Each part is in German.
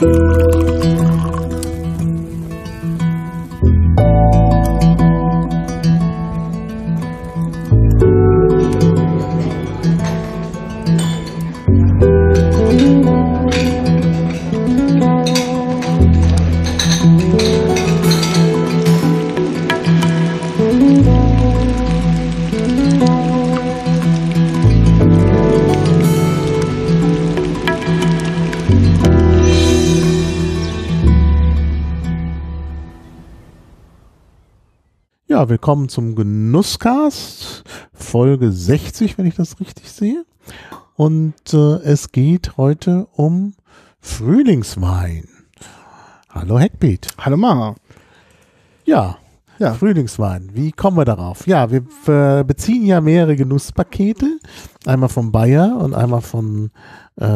Ja, willkommen zum Genusscast, Folge 60, wenn ich das richtig sehe. Und äh, es geht heute um Frühlingswein. Hallo Heckbeat. Hallo Mama. Ja, Ja. Frühlingswein. Wie kommen wir darauf? Ja, wir äh, beziehen ja mehrere Genusspakete. Einmal von Bayer und einmal von äh,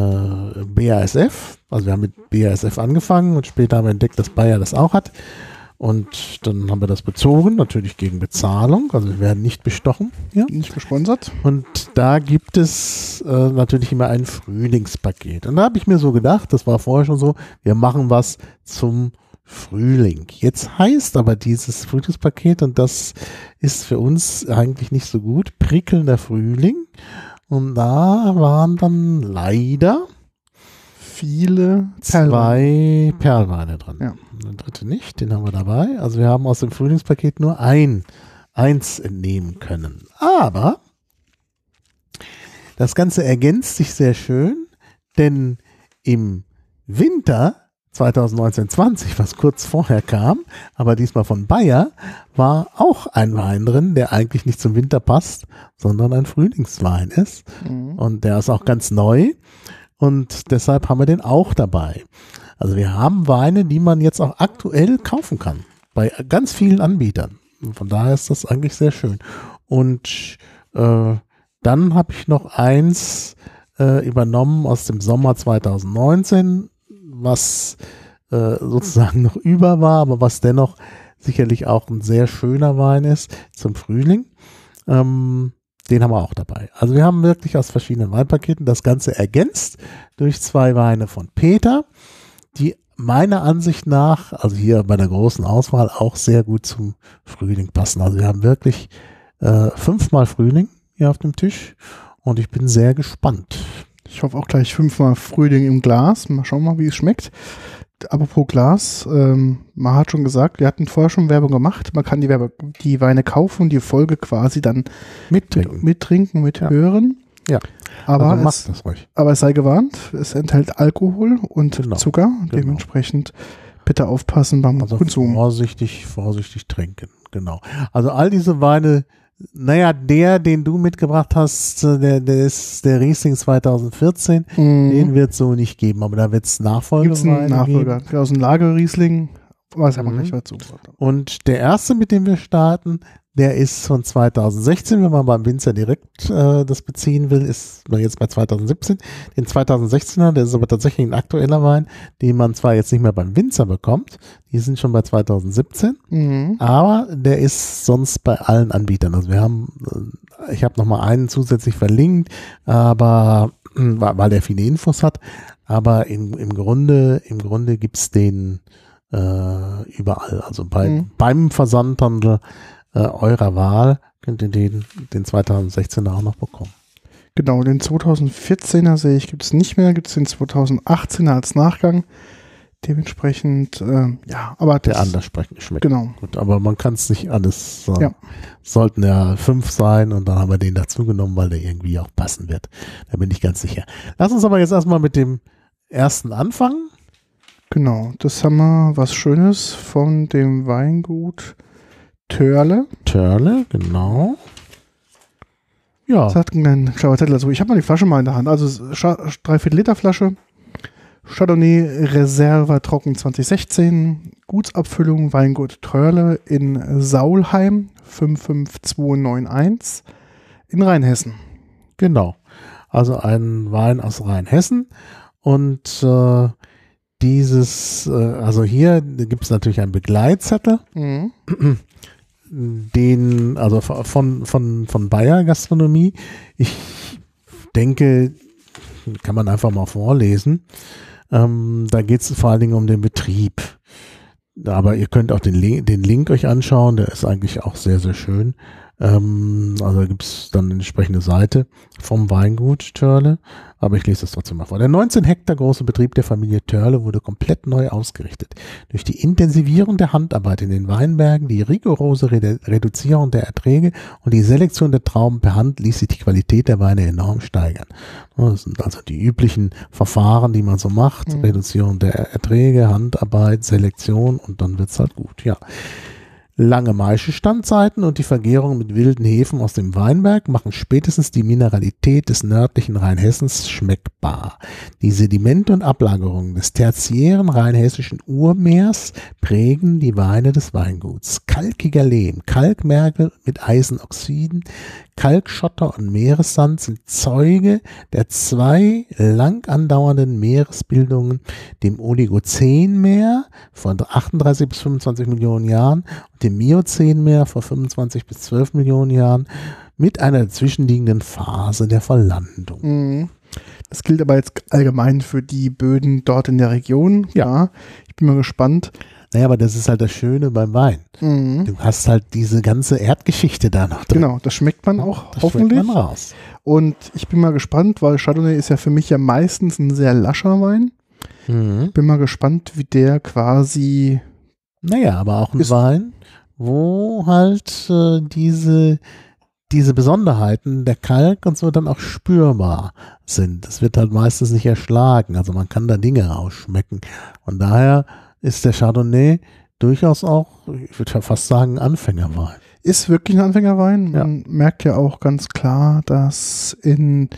BASF. Also wir haben mit BASF angefangen und später haben wir entdeckt, dass Bayer das auch hat. Und dann haben wir das bezogen, natürlich gegen Bezahlung. Also wir werden nicht bestochen. Ja. Nicht gesponsert. Und da gibt es äh, natürlich immer ein Frühlingspaket. Und da habe ich mir so gedacht, das war vorher schon so, wir machen was zum Frühling. Jetzt heißt aber dieses Frühlingspaket, und das ist für uns eigentlich nicht so gut, prickelnder Frühling. Und da waren dann leider Viele zwei Perlweine drin. Ja. Der dritte nicht, den haben wir dabei. Also wir haben aus dem Frühlingspaket nur ein, eins entnehmen können. Aber das Ganze ergänzt sich sehr schön, denn im Winter 2019-20, was kurz vorher kam, aber diesmal von Bayer, war auch ein Wein drin, der eigentlich nicht zum Winter passt, sondern ein Frühlingswein ist. Mhm. Und der ist auch ganz neu. Und deshalb haben wir den auch dabei. Also wir haben Weine, die man jetzt auch aktuell kaufen kann. Bei ganz vielen Anbietern. Von daher ist das eigentlich sehr schön. Und äh, dann habe ich noch eins äh, übernommen aus dem Sommer 2019, was äh, sozusagen noch über war, aber was dennoch sicherlich auch ein sehr schöner Wein ist zum Frühling. Ähm, den haben wir auch dabei. Also wir haben wirklich aus verschiedenen Weinpaketen das Ganze ergänzt durch zwei Weine von Peter, die meiner Ansicht nach, also hier bei der großen Auswahl, auch sehr gut zum Frühling passen. Also wir haben wirklich äh, fünfmal Frühling hier auf dem Tisch und ich bin sehr gespannt. Ich hoffe auch gleich fünfmal Frühling im Glas. Mal schauen mal, wie es schmeckt. Apropos Glas, ähm, man hat schon gesagt, wir hatten vorher schon Werbung gemacht. Man kann die, Werbe, die Weine kaufen und die Folge quasi dann Mittrinken. mit, mittrinken, mithören. Ja. Aber, also macht es, das ruhig. aber es sei gewarnt, es enthält Alkohol und Genau. Zucker. Genau. Dementsprechend bitte aufpassen beim Also Konsum. vorsichtig, vorsichtig trinken. Genau. Also all diese Weine, naja, der, den du mitgebracht hast, äh, der, der ist der Riesling 2014. Den Mhm. wird es so nicht geben, aber da wird es Gibt es Nachfolgeweine einen Nachfolger? geben. Aus dem Lagerriesling. Weiß aber Mhm. gleich dazu. Und der erste, mit dem wir starten, der ist von 2016, wenn man beim Winzer direkt äh, das beziehen will, ist man jetzt bei 2017. Den 2016er, der ist aber tatsächlich ein aktueller Wein, den man zwar jetzt nicht mehr beim Winzer bekommt, die sind schon bei 2017, Mhm. aber der ist sonst bei allen Anbietern. Also wir haben, äh, ich habe noch mal einen zusätzlich verlinkt, aber weil weil der viele Infos hat, aber im, im Grunde, im Grunde gibt's den äh, überall. Also bei, Mhm. beim Versandhandel äh, eurer Wahl könnt ihr den, den 2016er auch noch bekommen. Genau, den 2014er sehe ich, gibt es nicht mehr, gibt es den 2018er als Nachgang. Dementsprechend, äh, ja, aber Der das- anders sprechen schmeckt. Genau. Gut, aber man kann es nicht alles sagen. Ja. Sollten ja fünf sein und dann haben wir den dazu genommen, weil der irgendwie auch passen wird. Da bin ich ganz sicher. Lass uns aber jetzt erstmal mit dem ersten anfangen. Genau, das haben wir was Schönes von dem Weingut Törle. Törle, genau. Ja, Das hat einen schlauer Zettel dazu. Ich habe mal die Flasche mal in der Hand. Also Scha- dreiviertel Liter Flasche. Chardonnay Reserve Trocken 2016. Gutsabfüllung Weingut Törle in Saulheim 55291 in Rheinhessen. genau. Also ein Wein aus Rheinhessen. Und äh, dieses, äh, also hier gibt es natürlich einen Begleitzettel. Mhm. den, also von, von, von Bayer Gastronomie. Ich denke, kann man einfach mal vorlesen. Ähm, da geht es vor allen Dingen um den Betrieb. Aber ihr könnt auch den Link, den Link euch anschauen, der ist eigentlich auch sehr, sehr schön. Ähm, also da gibt es dann eine entsprechende Seite vom Weingut Törle, aber ich lese das trotzdem mal vor. Der 19 Hektar große Betrieb der Familie Törle wurde komplett neu ausgerichtet. Durch die Intensivierung der Handarbeit in den Weinbergen, die rigorose Redu Reduzierung der Erträge und die Selektion der Trauben per Hand ließ sich die Qualität der Weine enorm steigern. Das sind also die üblichen Verfahren, die man so macht. Mhm. Reduzierung der Erträge, Handarbeit, Selektion und dann wird's halt gut, ja. Lange Maischestandzeiten und die Vergärung mit wilden Hefen aus dem Weinberg machen spätestens die Mineralität des nördlichen Rheinhessens schmeckbar. Die Sedimente und Ablagerungen des tertiären rheinhessischen Urmeers prägen die Weine des Weinguts. Kalkiger Lehm, Kalkmergel mit Eisenoxiden, Kalkschotter und Meeressand sind Zeuge der zwei lang andauernden Meeresbildungen, dem Oligozänmeer von 38 bis 25 Millionen Jahren und dem Miozänmeer vor 25 bis 12 Millionen Jahren mit einer dazwischenliegenden Phase der Verlandung. Mhm. Das gilt aber jetzt allgemein für die Böden dort in der Region. Ja. Ich bin mal gespannt. Naja, aber das ist halt das Schöne beim Wein. Mhm. Du hast halt diese ganze Erdgeschichte da noch drin. Genau, das schmeckt man auch Das hoffentlich. schmeckt man raus. Und ich bin mal gespannt, weil Chardonnay ist ja für mich ja meistens ein sehr lascher Wein. Mhm. Bin mal gespannt, wie der quasi. Naja, aber auch ein Wein, wo halt äh, diese, diese Besonderheiten der Kalk und so dann auch spürbar sind. Das wird halt meistens nicht erschlagen. Also man kann da Dinge rausschmecken. Und daher ist der Chardonnay durchaus auch, ich würde ja fast sagen, Anfängerwein. Ist wirklich ein Anfängerwein. Man merkt ja auch ganz klar, dass in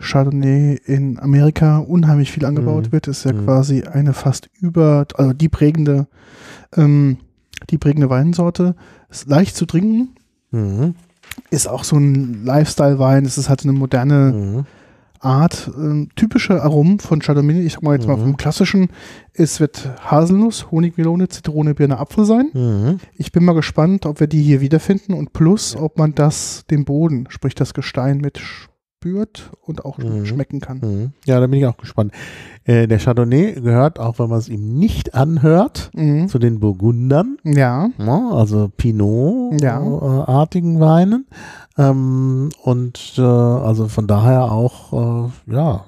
Chardonnay in Amerika unheimlich viel angebaut Mhm. wird. Ist ja Mhm. quasi eine fast über, also die prägende, ähm, die prägende Weinsorte. Ist leicht zu trinken. Mhm. Ist auch so ein Lifestyle-Wein. Es ist halt eine moderne Mhm. Art. Ähm, typische Aromen von Chardonnay, ich sag mal jetzt mal Mhm. vom klassischen, es wird Haselnuss, Honigmelone, Zitrone, Birne, Apfel sein. Mhm. Ich bin mal gespannt, ob wir die hier wiederfinden und plus, ob man das, den Boden, sprich das Gestein mit spürt und auch Mhm. schmecken kann. Mhm. Ja, da bin ich auch gespannt. Äh, der Chardonnay gehört, auch wenn man es ihm nicht anhört, Mhm. zu den Burgundern. Ja, Ja, also Ja. Pinot-artigen Weinen. Ähm, und äh, also von daher auch, äh, ja,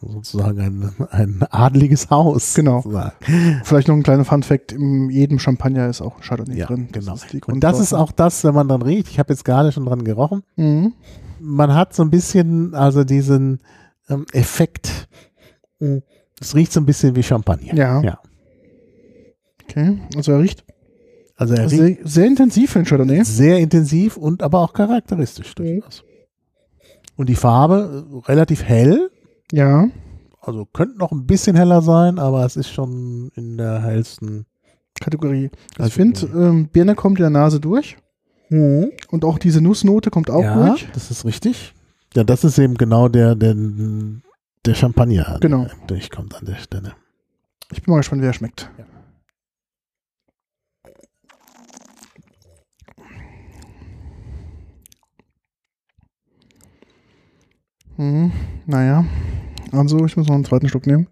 sozusagen ein, ein adliges Haus. Genau. sozusagen. vielleicht noch ein kleiner Fun-Fact: In jedem Champagner ist auch Chardonnay Ja, drin. genau. die Und das ist auch das, wenn man dann riecht, ich habe jetzt gerade schon dran gerochen, Mhm. Man hat so ein bisschen, also diesen ähm, Effekt, mh, es riecht so ein bisschen wie Champagner. Ja. ja. Okay, also er riecht Also er riecht sehr, sehr intensiv für den Chardonnay. sehr intensiv und aber auch charakteristisch durchaus. Und die Farbe äh, relativ hell, Ja, also könnte noch ein bisschen heller sein, aber es ist schon in der hellsten. Kategorie. Ich Also, finde, ähm, Birne kommt in der Nase durch und auch diese Nussnote kommt auch ja, durch. das ist richtig. Ja, das ist eben genau der, der, der Champagner, Genau. der durchkommt an der Stelle. Ich bin mal gespannt, wie er schmeckt. Ja. Mhm. Naja, also ich muss noch einen zweiten Schluck nehmen.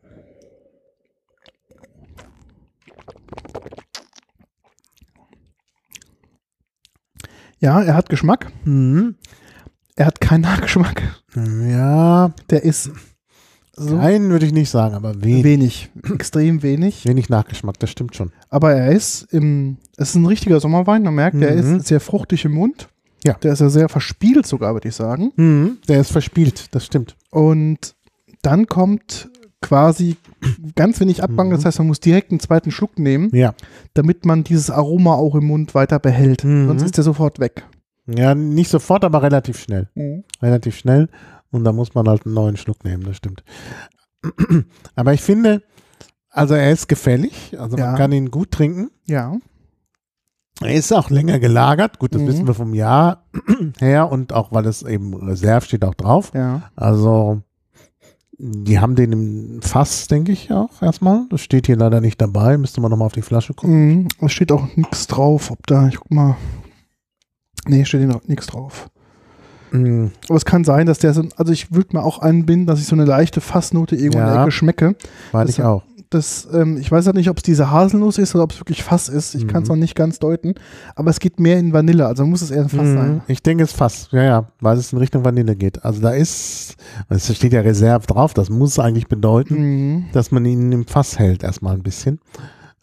Ja, er hat Geschmack. Mhm. Er hat keinen Nachgeschmack. Ja, Der ist so nein, würde ich nicht sagen, aber wenig, wenig, extrem wenig. wenig Nachgeschmack, das stimmt schon. Aber er ist im, es ist ein richtiger Sommerwein. Man merkt, der Mhm. ist sehr fruchtig im Mund. Ja. Der ist ja sehr verspielt sogar, würde ich sagen. Mhm. Der ist verspielt, das stimmt. Und dann kommt quasi ganz wenig Abgang. Mhm. Das heißt, man muss direkt einen zweiten Schluck nehmen, Ja. damit man dieses Aroma auch im Mund weiter behält. Mhm. Sonst ist der sofort weg. Ja, nicht sofort, aber relativ schnell. relativ schnell und da muss man halt einen neuen Schluck nehmen, das stimmt. Aber ich finde, also er ist gefällig, also Ja. man kann ihn gut trinken. Ja. Er ist auch länger gelagert, gut, das Mhm. wissen wir vom Jahr her und auch weil es eben Reserve steht auch drauf. Ja. Also die haben den im Fass, denke ich auch erstmal. Das steht hier leider nicht dabei, müsste man nochmal auf die Flasche gucken. Mhm. Es steht auch nichts drauf, ob da, ich guck mal. Nee, steht nichts drauf. Mm, Aber es kann sein, dass der so, also ich würde mir auch einbinden, dass ich so eine leichte Fassnote irgendwo in der Ja. Ecke schmecke. Das- ich auch. Das, ähm, ich weiß halt nicht, ob es diese Haselnuss ist oder ob es wirklich Fass ist. Ich kann es Mhm. noch nicht ganz deuten. Aber es geht mehr in Vanille, also muss es eher ein Fass Mhm. sein. Ich denke es fast, ja, ja, weil es in Richtung Vanille geht. Also da ist, es steht ja Reserve drauf, das muss eigentlich bedeuten, Mhm. dass man ihn im Fass hält erstmal ein bisschen.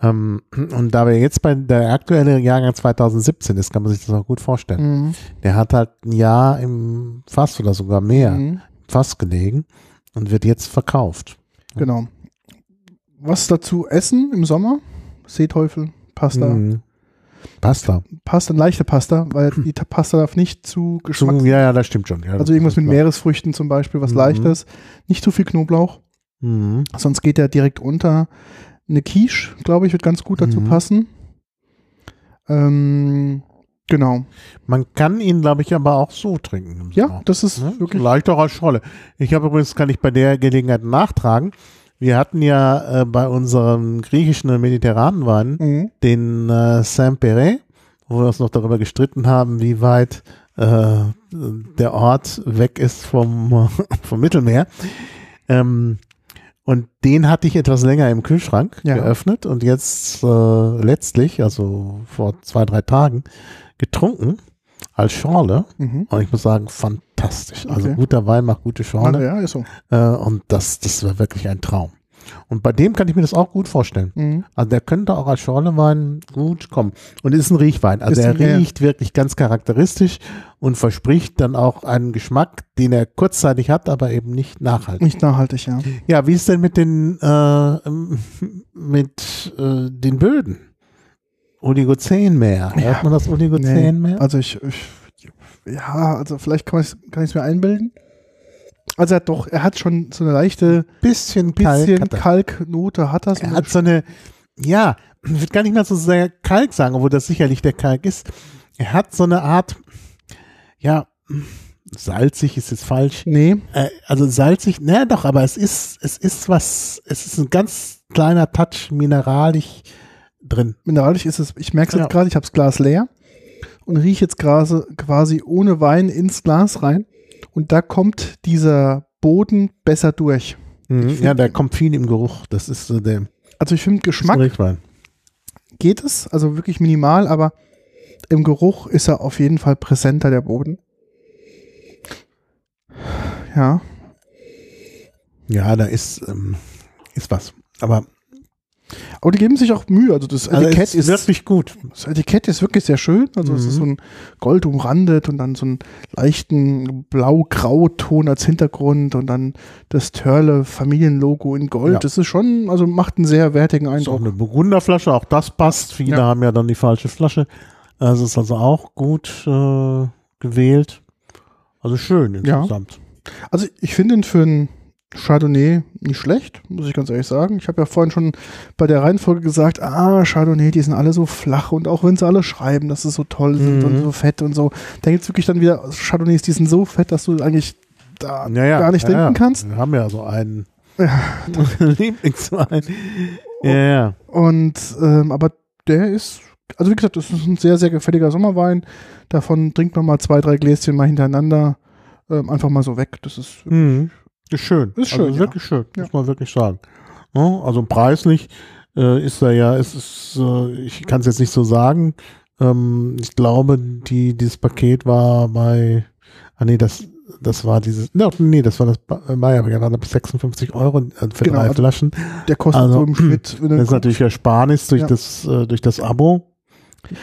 Ähm, und da wir jetzt bei der aktuelle Jahrgang 2017 ist, kann man sich das auch gut vorstellen. Mhm. Der hat halt ein Jahr im Fass oder sogar mehr im Mhm. Fass gelegen und wird jetzt verkauft. Genau. Was dazu essen im Sommer? Seeteufel, Pasta. Mhm. Pasta. Pasta, leichte Pasta, weil die Ta- Pasta darf nicht zu So, Geschmack. ja, ja, das stimmt schon. Ja, Also irgendwas mit klar. Meeresfrüchten zum Beispiel, was Mhm. leichtes. Nicht zu viel Knoblauch, Mhm. sonst geht der direkt unter. Eine Quiche, glaube ich, wird ganz gut dazu Mhm. passen. Ähm, genau. Man kann ihn, glaube ich, aber auch so trinken. Ja, Sommer. das ist Ne? wirklich. Auch als Schrolle. Ich habe übrigens, kann ich bei der Gelegenheit nachtragen, wir hatten ja äh, bei unserem griechischen und mediterranen Wein Mhm. den äh, Saint-Péret, wo wir uns noch darüber gestritten haben, wie weit äh, der Ort weg ist vom, vom Mittelmeer. Ähm, und den hatte ich etwas länger im Kühlschrank Ja. geöffnet und jetzt äh, letztlich, also vor zwei, drei Tagen, getrunken als Schorle. Mhm. Und ich muss sagen, fantastisch. Also Okay. guter Wein macht gute Ah, Schorle. ja, ist so. Äh, und das, das war wirklich ein Traum. Und bei dem kann ich mir das auch gut vorstellen. Mhm. Also der könnte auch als Schorlewein gut kommen. Und ist ein Riechwein. Also Ist er riecht wirklich ganz charakteristisch und verspricht dann auch einen Geschmack, den er kurzzeitig hat, aber eben nicht nachhaltig. Nicht nachhaltig, ja. Ja, wie ist denn mit den, äh, mit äh, den Böden? Oligozän mehr. Ja. Hört man das Oligozän mehr? Also ich, ich ja, also vielleicht kann ich es mir einbilden. Also er hat doch, er hat schon so eine leichte bisschen Kalk. bisschen hat er. Kalknote hat das. Er hat so eine, ja, ich würde gar nicht mal so sehr Kalk sagen, obwohl das sicherlich der Kalk ist. Er hat so eine Art, ja, salzig ist jetzt falsch. nee, Äh, also salzig, naja doch, aber es ist, es ist was, es ist ein ganz kleiner Touch mineralisch drin. mineralisch ist es. Ich merke es Ja. jetzt gerade, ich habe das Glas leer und rieche jetzt quasi, quasi ohne Wein ins Glas rein. Und da kommt dieser Boden besser durch. find- ja, der kommt viel im Geruch. Das ist so der Also ich finde, Geschmack geht es, also wirklich minimal, aber im Geruch ist er auf jeden Fall präsenter, der Boden. Ja, Ja, da ist, ähm, ist was. Aber aber die geben sich auch Mühe. Also das also Etikett ist, wirklich gut. das Etikett ist wirklich sehr schön. Also es ist so Mhm. ein Gold umrandet und dann so einen leichten blau-grau-Ton als Hintergrund und dann das Törle Familienlogo in Gold. Ja. Das ist schon, also macht einen sehr wertigen Ist auch Eindruck. eine Burgunderflasche, auch das passt. Viele Ja. haben ja dann die falsche Flasche. Also ist also auch gut äh, gewählt. Also schön Ja. insgesamt. Also ich finde ihn für ein Chardonnay nicht schlecht, muss ich ganz ehrlich sagen. Ich habe ja vorhin schon bei der Reihenfolge gesagt, ah, Chardonnay, die sind alle so flach und auch wenn sie alle schreiben, dass sie so toll sind Mhm. und so fett und so, da gibt es wirklich dann wieder Chardonnays, die sind so fett, dass du eigentlich da Ja, ja, gar nicht ja, denken ja. kannst. Wir haben ja so einen Ja. Lieblingswein. Ja, ja. Und ähm, aber der ist, also wie gesagt, das ist ein sehr, sehr gefälliger Sommerwein. Davon trinkt man mal zwei, drei Gläschen mal hintereinander. Ähm, einfach mal so weg. Das ist Mhm. Ist schön. Ist schön, Also ja. wirklich schön, Ja. muss man wirklich sagen. Ja, also preislich äh, ist er ja, es ist, äh, ich kann es jetzt nicht so sagen. Ähm, ich glaube, die, dieses Paket war bei, ah nee, das, das war dieses, no, nee, das war das Bayer, gerade bis 56 Euro äh, für Genau, drei also Flaschen. der kostet Also, so im Schnitt. Das ist natürlich Ersparnis durch Ja. das, äh, durch das Abo.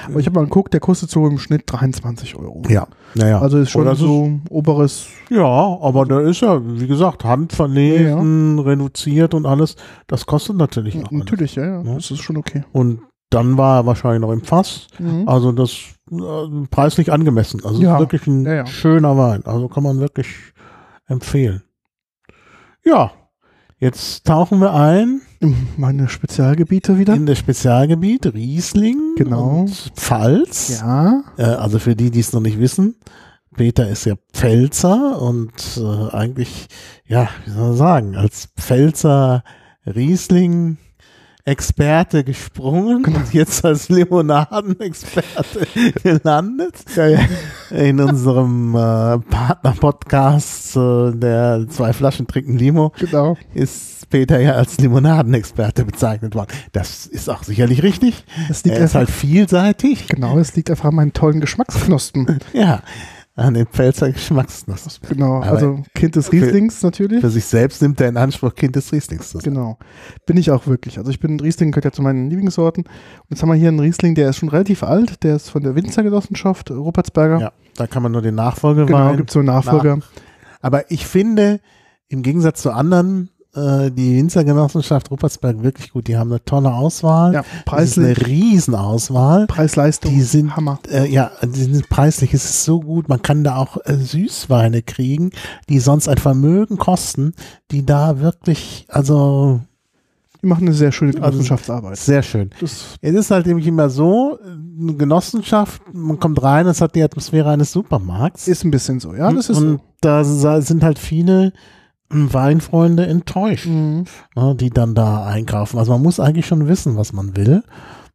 Aber ich habe mal geguckt, der kostet so im Schnitt 23 Euro. Ja, naja. Also ist schon so oberes. Ja, aber da ist ja, wie gesagt, handverlesen, reduziert und alles. Das kostet natürlich auch. alles. Natürlich, ja, ja. Ja. Das ist schon okay. Und dann war er wahrscheinlich noch im Fass. Mhm. Also das äh, preislich angemessen. Also Ja. ist wirklich ein Ja, ja. schöner Wein. Also kann man wirklich empfehlen. Ja, jetzt tauchen wir ein Meine Spezialgebiete wieder. in das Spezialgebiet Riesling Genau. und Pfalz. Ja. Äh, also für die, die es noch nicht wissen, Peter ist ja Pfälzer und äh, eigentlich, ja, wie soll man sagen, als Pfälzer Riesling Experte gesprungen und jetzt als Limonadenexperte gelandet. Ja, ja. In unserem äh, Partner-Podcast, äh, der zwei Flaschen trinken Limo, Genau. ist Peter ja als Limonadenexperte bezeichnet worden. Das ist auch sicherlich richtig. Das liegt Er ist einfach, halt vielseitig. genau, es liegt einfach an meinen tollen Geschmacksknospen. Ja, an den Pfälzer Geschmacksnuss. Genau, Aber also Kind des für- Rieslings natürlich. Für sich selbst nimmt er in Anspruch, Kind des Rieslings zu sein. Genau. Bin ich auch wirklich. Also ich bin Riesling gehört ja zu meinen Lieblingssorten. Und jetzt haben wir hier einen Riesling, der ist schon relativ alt, der ist von der Winzergenossenschaft Rupertsberger. Ja, da kann man nur den Nachfolger Genau, wählen. gibt so einen Nachfolger. Aber ich finde, im Gegensatz zu anderen, äh, die Winzergenossenschaft Ruppertsberg wirklich gut. Die haben eine tolle Auswahl. Ja, Das ist eine preislich, Riesenauswahl. Preis-Leistung, Die sind, Hammer. äh, ja, die sind preislich ist es so gut. Man kann da auch äh, Süßweine kriegen, die sonst ein Vermögen kosten, die da wirklich, also Die machen eine sehr schöne Genossenschaftsarbeit. sehr schön. Das, Es ist halt nämlich immer so, eine Genossenschaft, man kommt rein, es hat die Atmosphäre eines Supermarkts. ist ein bisschen so, ja, das ist und so. da sind halt viele Weinfreunde enttäuscht, Mhm. ne, die dann da einkaufen. Also man muss eigentlich schon wissen, was man will.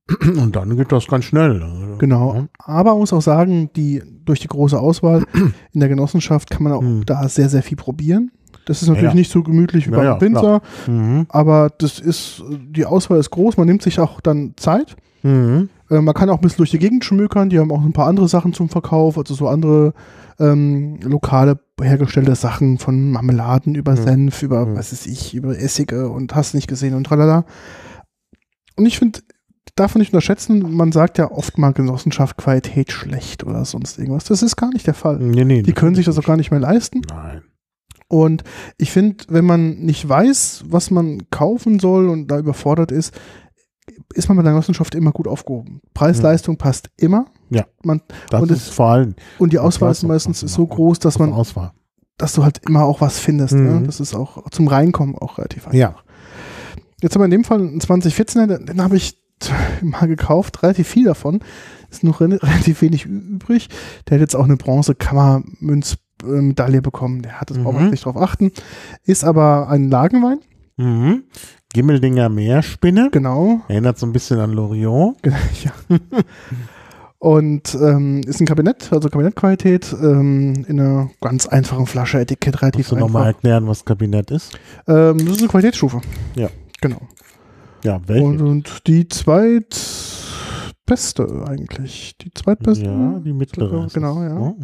Und dann geht das ganz schnell. Genau. Aber man muss auch sagen, die, durch die große Auswahl in der Genossenschaft kann man auch Mhm. da sehr, sehr viel probieren. Das ist natürlich Ja. nicht so gemütlich wie Ja, beim ja, Winzer, Mhm. aber das ist, die Auswahl ist groß, man nimmt sich auch dann Zeit. Mhm. Äh, man kann auch ein bisschen durch die Gegend schmökern, die haben auch ein paar andere Sachen zum Verkauf, also so andere ähm, lokale hergestellte Sachen von Marmeladen über Mhm. Senf, über, Mhm. was weiß ich, über Essige und hast nicht gesehen und tralala. Und ich finde, darf man nicht unterschätzen, man sagt ja oft mal Genossenschaft Qualität schlecht oder sonst irgendwas. Das ist gar nicht der Fall. Nee, nee, Die können sich das auch gar nicht mehr leisten. Nein. Und ich finde, wenn man nicht weiß, was man kaufen soll und da überfordert ist, ist man bei der Genossenschaft immer gut aufgehoben. Preis-Leistung passt immer. Ja. Man, Das Und ist es- vor allem und die Auswahl ist meistens so groß, dass man, Auswahl. dass du halt immer auch was findest. Mhm. Ja? Das ist auch zum Reinkommen auch relativ einfach. Ja. Jetzt haben wir in dem Fall einen 2014er, den, den habe ich mal gekauft, relativ viel davon. Ist noch re- relativ wenig übrig. Der hat jetzt auch eine Bronze-Kammermünz-Medaille bekommen. Der hat das braucht man Mhm. nicht drauf achten. Ist aber ein Lagenwein, Mhm. Gimmeldinger Meerspinne. genau. Erinnert so ein bisschen an Loriot. ja. Und ähm, ist ein Kabinett, also Kabinettqualität, ähm, in einer ganz einfachen Flasche, Etikett relativ Musst du nochmal erklären, was Kabinett ist? Ähm, das ist eine Qualitätsstufe. Ja. Genau. Ja, welche? Und, und die zweitbeste eigentlich. Die zweitbeste. ja, die mittlere. Genau, ja.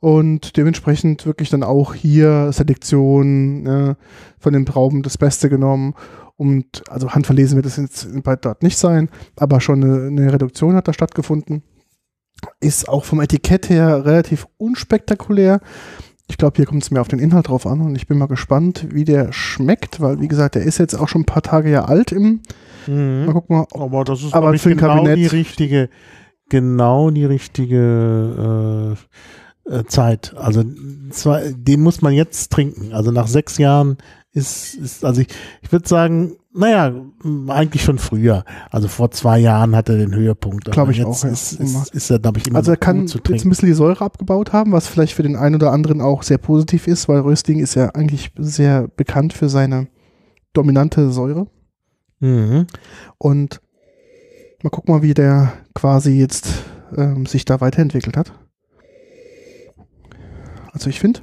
Und dementsprechend wirklich dann auch hier Selektion äh, von den Trauben das Beste genommen. Und also handverlesen wird es jetzt dort nicht sein, aber schon eine, eine Reduktion hat da stattgefunden. Ist auch vom Etikett her relativ unspektakulär. Ich glaube, hier kommt es mir auf den Inhalt drauf an und ich bin mal gespannt, wie der schmeckt, weil wie gesagt, der ist jetzt auch schon ein paar Tage ja alt im. Mhm. Mal gucken mal, Aber das ist Aber für genau Kabinett- die richtige, genau die richtige äh, äh, Zeit. Also zwar, den muss man jetzt trinken. Also nach sechs Jahren ist, ist also ich, ich würde sagen, naja, eigentlich schon früher. Also vor zwei Jahren hat er den Höhepunkt. Glaub Aber ich jetzt auch, ja. Ist, ist, ist er, glaube ich, immer Also er kann jetzt ein bisschen die Säure abgebaut haben, was vielleicht für den einen oder anderen auch sehr positiv ist, weil Rösting ist ja eigentlich sehr bekannt für seine dominante Säure. Mhm. Und mal gucken mal, wie der quasi jetzt ähm, sich da weiterentwickelt hat. Also ich finde,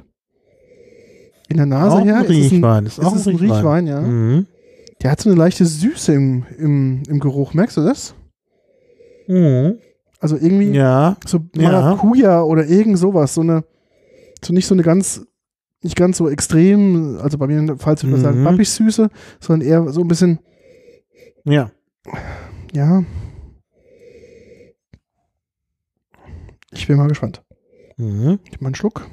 in der Nase auch her ein ist es ein, Riechwein. Ist ist auch es ein Riechwein, ja. Mhm. Der hat so eine leichte Süße im, im, im Geruch, merkst du das? Mhm. Also irgendwie Ja. so Ja. Maracuja oder irgend sowas, so eine, so nicht so eine ganz, nicht ganz so extrem, also bei mir, falls wir Mhm. sagen, pappig süße, sondern eher so ein bisschen, Ja. ja. Ich bin mal gespannt. Mhm. Ich mal einen Schluck.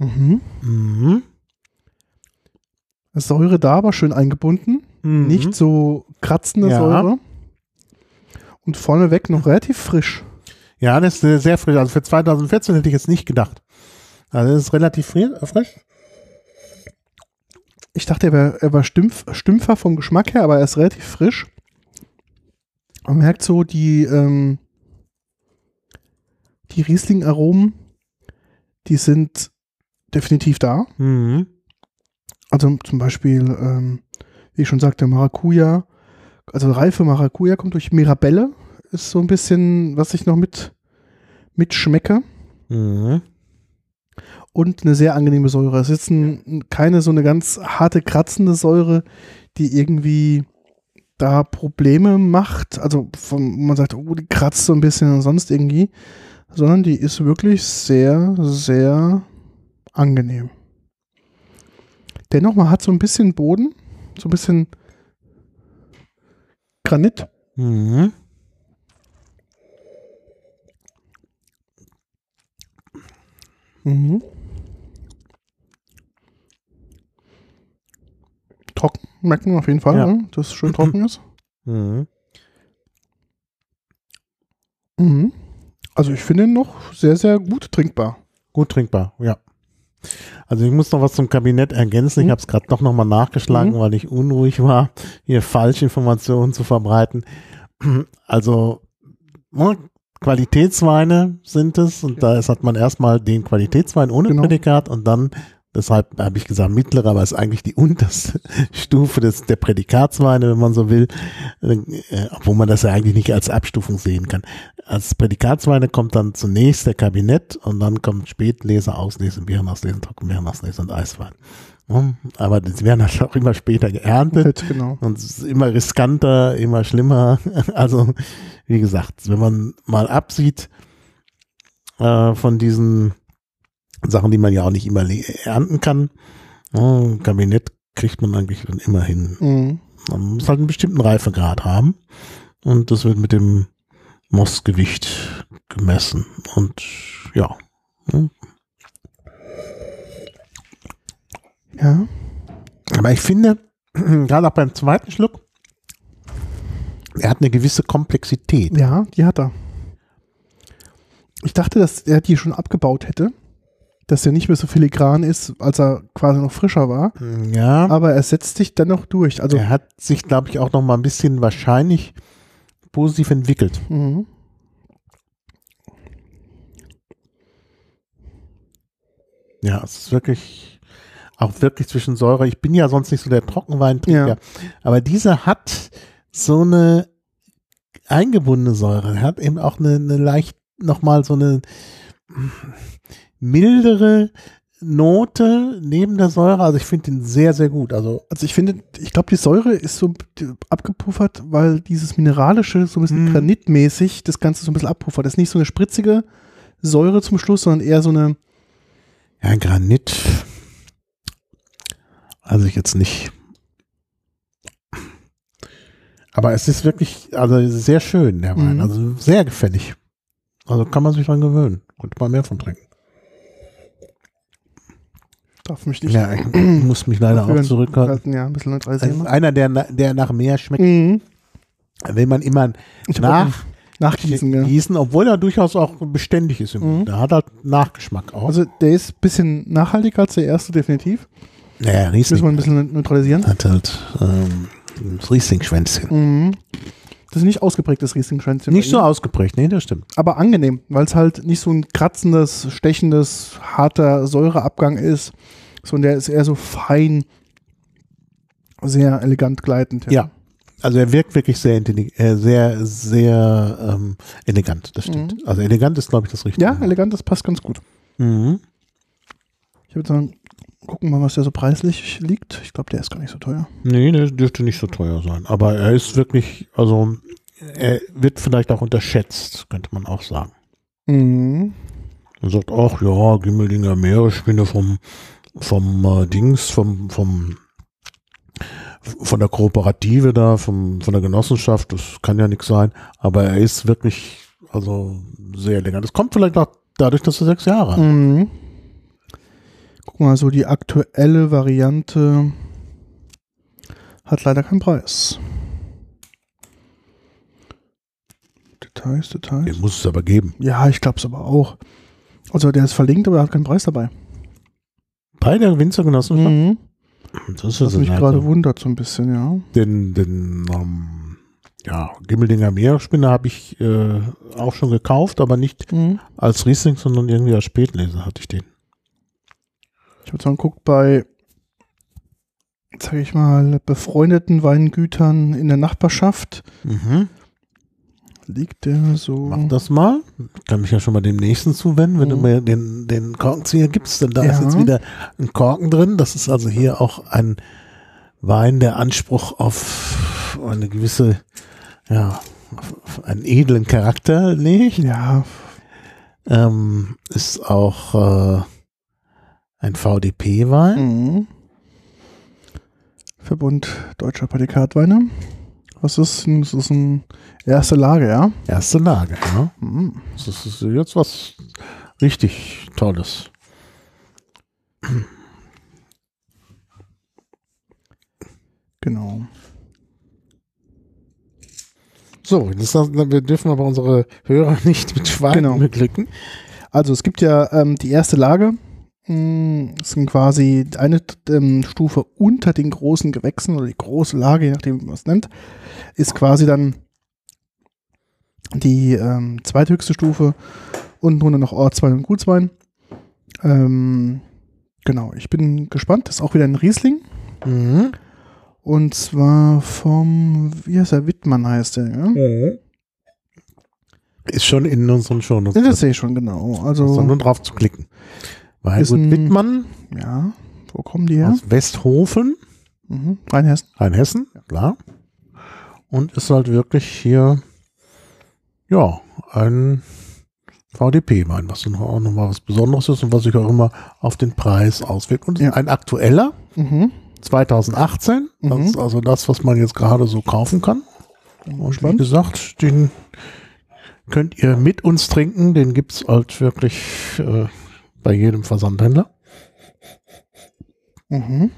Mhm. Mhm. Säure da, aber schön eingebunden. Mhm. Nicht so kratzende Ja. Säure. Und vorneweg noch relativ frisch. Ja, das ist sehr frisch. Also für 2014 hätte ich jetzt nicht gedacht. Also das ist relativ äh, frisch. Ich dachte, er war, er war Stümpf, Stümpfer vom Geschmack her, aber er ist relativ frisch. Man merkt so die, ähm, die Riesling-Aromen, die sind definitiv da. Mhm. Also zum Beispiel, ähm, wie ich schon sagte, Maracuja, also reife Maracuja kommt durch Mirabelle, ist so ein bisschen, was ich noch mit, mitschmecke. Mhm. Und eine sehr angenehme Säure. Es ist ein, keine so eine ganz harte, kratzende Säure, die irgendwie da Probleme macht. Also von, man sagt, oh, die kratzt so ein bisschen und sonst irgendwie. Sondern die ist wirklich sehr, sehr angenehm. Dennoch, man hat so ein bisschen Boden, so ein bisschen Granit. Mhm. Mhm. Trocken, merkt man auf jeden Fall, Ja. ne? dass es schön trocken ist. Mhm. Mhm. Also ich finde ihn noch sehr, sehr gut trinkbar. Gut trinkbar, ja. Also ich muss noch was zum Kabinett ergänzen. Ich Mhm. habe es gerade doch nochmal nachgeschlagen, Mhm. weil ich unruhig war, hier Falschinformationen zu verbreiten. Also ne, Qualitätsweine sind es und da ist, hat man erstmal den Qualitätswein ohne Genau. Prädikat und dann, deshalb habe ich gesagt mittlere, aber es ist eigentlich die unterste Stufe des, der Prädikatsweine, wenn man so will, äh, obwohl man das ja eigentlich nicht als Abstufung sehen kann. Als Prädikatsweine kommt dann zunächst der Kabinett und dann kommt Spätlese, Auslese, Beerenauslese, Trockenbeerenauslese und Eiswein. Ja, Aber die werden halt auch immer später geerntet genau. und es ist immer riskanter, immer schlimmer. Also, wie gesagt, wenn man mal absieht äh, von diesen Sachen, die man ja auch nicht immer ernten kann, ja, Kabinett kriegt man eigentlich dann immer hin. Mhm. Man muss halt einen bestimmten Reifegrad haben und das wird mit dem Mossgewicht gemessen. Und ja, Ja. aber ich finde, gerade auch beim zweiten Schluck, er hat eine gewisse Komplexität. Ja, die hat er. Ich dachte, dass er die schon abgebaut hätte. Dass er nicht mehr so filigran ist, als er quasi noch frischer war. Ja, Aber er setzt sich dennoch durch. Also, er hat sich, glaube ich, auch noch mal ein bisschen wahrscheinlich positiv entwickelt. mhm. Ja, es ist wirklich, auch wirklich zwischen Säure. Ich bin ja sonst nicht so der Trockenweintrinker, Ja. aber dieser hat so eine eingebundene Säure. Er hat eben auch eine, eine leicht, nochmal so eine mildere Note neben der Säure. Also ich finde den sehr, sehr gut. Also also ich finde, ich glaube, die Säure ist so abgepuffert, weil dieses Mineralische so ein bisschen Mhm. granitmäßig das Ganze so ein bisschen abpuffert. Das ist nicht so eine spritzige Säure zum Schluss, sondern eher so eine, Ja, Granit. Also ich jetzt nicht. Aber es ist wirklich, also sehr schön, der Wein. Mhm. Also sehr gefällig. Also kann man sich dran gewöhnen. Könnte man mehr von trinken. Darf mich nicht Ja, ich muss mich leider auch zurückhalten. halten, ja, ein bisschen neutralisieren. ist einer, der, der nach mehr schmeckt, Mhm. will man immer nach nachgießen, ja. gießen, obwohl er durchaus auch beständig ist. Mhm. Der hat halt Nachgeschmack auch. Also der ist ein bisschen nachhaltiger als der erste, definitiv. naja, Müssen Riesling wir ein bisschen neutralisieren. hat halt ähm, das Riesling-Schwänzchen. Mhm. Das ist nicht ausgeprägtes Riesling-Schwänzchen. Nicht bei so ihm, ausgeprägt, nee, das stimmt. Aber angenehm, weil es halt nicht so ein kratzendes, stechendes, harter Säureabgang ist, sondern der ist eher so fein, sehr elegant gleitend. Ja. Also er wirkt wirklich sehr äh, sehr, sehr ähm, elegant, das stimmt. Also elegant ist, glaube ich, das Richtige. Ja, elegant, das passt ganz gut. Mhm. Ich würde sagen, gucken wir mal, was der so preislich liegt. Ich glaube, der ist gar nicht so teuer. Nee, der dürfte nicht so teuer sein. Aber er ist wirklich, also er wird vielleicht auch unterschätzt, könnte man auch sagen. Mhm. Man sagt, ach ja, Gimmeldinger Meeresspinne vom, vom äh, Dings, vom, vom, von der Kooperative da, vom, von der Genossenschaft, das kann ja nichts sein, aber er ist wirklich, also sehr elegant. Das kommt vielleicht auch dadurch, dass er sechs Jahre hat. Mhm. Guck mal, so die aktuelle Variante hat leider keinen Preis. Details, Details. Den muss es aber geben. Ja, ich glaube es aber auch. Also der ist verlinkt, aber er hat keinen Preis dabei. Bei der Winzergenossenschaft? Mhm. Das ist Was mich gerade wundert so ein bisschen, ja. Den, den, ähm, ja, Gimmeldinger Meeresspinne habe ich äh, auch schon gekauft, aber nicht Mhm. als Riesling, sondern irgendwie als Spätlese hatte ich den. Ich habe zwar geguckt bei, sag ich mal, befreundeten Weingütern in der Nachbarschaft. Mhm. Liegt der so. Mach das mal. Kann mich ja schon mal dem nächsten zuwenden, wenn du Mhm. mir den, den Korkenzieher gibst, denn da ist Ja. jetzt wieder ein Korken drin. Das ist also hier auch ein Wein, der Anspruch auf eine gewisse, ja, auf einen edlen Charakter legt. Ja, Ähm, ist auch äh, ein VDP-Wein. mhm. Verbund Deutscher Prädikatweine. Was ist denn? Das ist ein erste Lage, ja? Erste Lage, ja. Mhm. Das ist jetzt was richtig Tolles. Genau. So, das, wir dürfen aber unsere Hörer nicht mit Schweinen Genau. beglücken. Also es gibt ja ähm, die erste Lage. Das sind quasi eine ähm, Stufe unter den großen Gewächsen oder die große Lage, je nachdem, wie man es nennt, ist quasi dann die ähm, zweithöchste Stufe und drunter noch Ortswein und Gutswein. Ähm, genau, ich bin gespannt. Das ist auch wieder ein Riesling. Mhm. Und zwar vom, wie heißt er, Wittmann heißt der, ja? Ist schon in unseren Shownotes. Ja, das sehe ich schon, genau. Also Also, nur drauf zu klicken. Ist ein- Wittmann ja, wo kommen die her? aus Westhofen, Mhm. Rheinhessen. Rheinhessen, klar. Und ist halt wirklich hier, ja, ein VDP-Wein, was dann auch nochmal was Besonderes ist und was sich auch immer auf den Preis auswirkt. Und Ja. ein aktueller, Mhm. 2018. Das Mhm. ist also das, was man jetzt gerade so kaufen kann. Und wie gesagt, den könnt ihr mit uns trinken. Den gibt's halt wirklich äh, bei jedem Versandhändler. Mhm.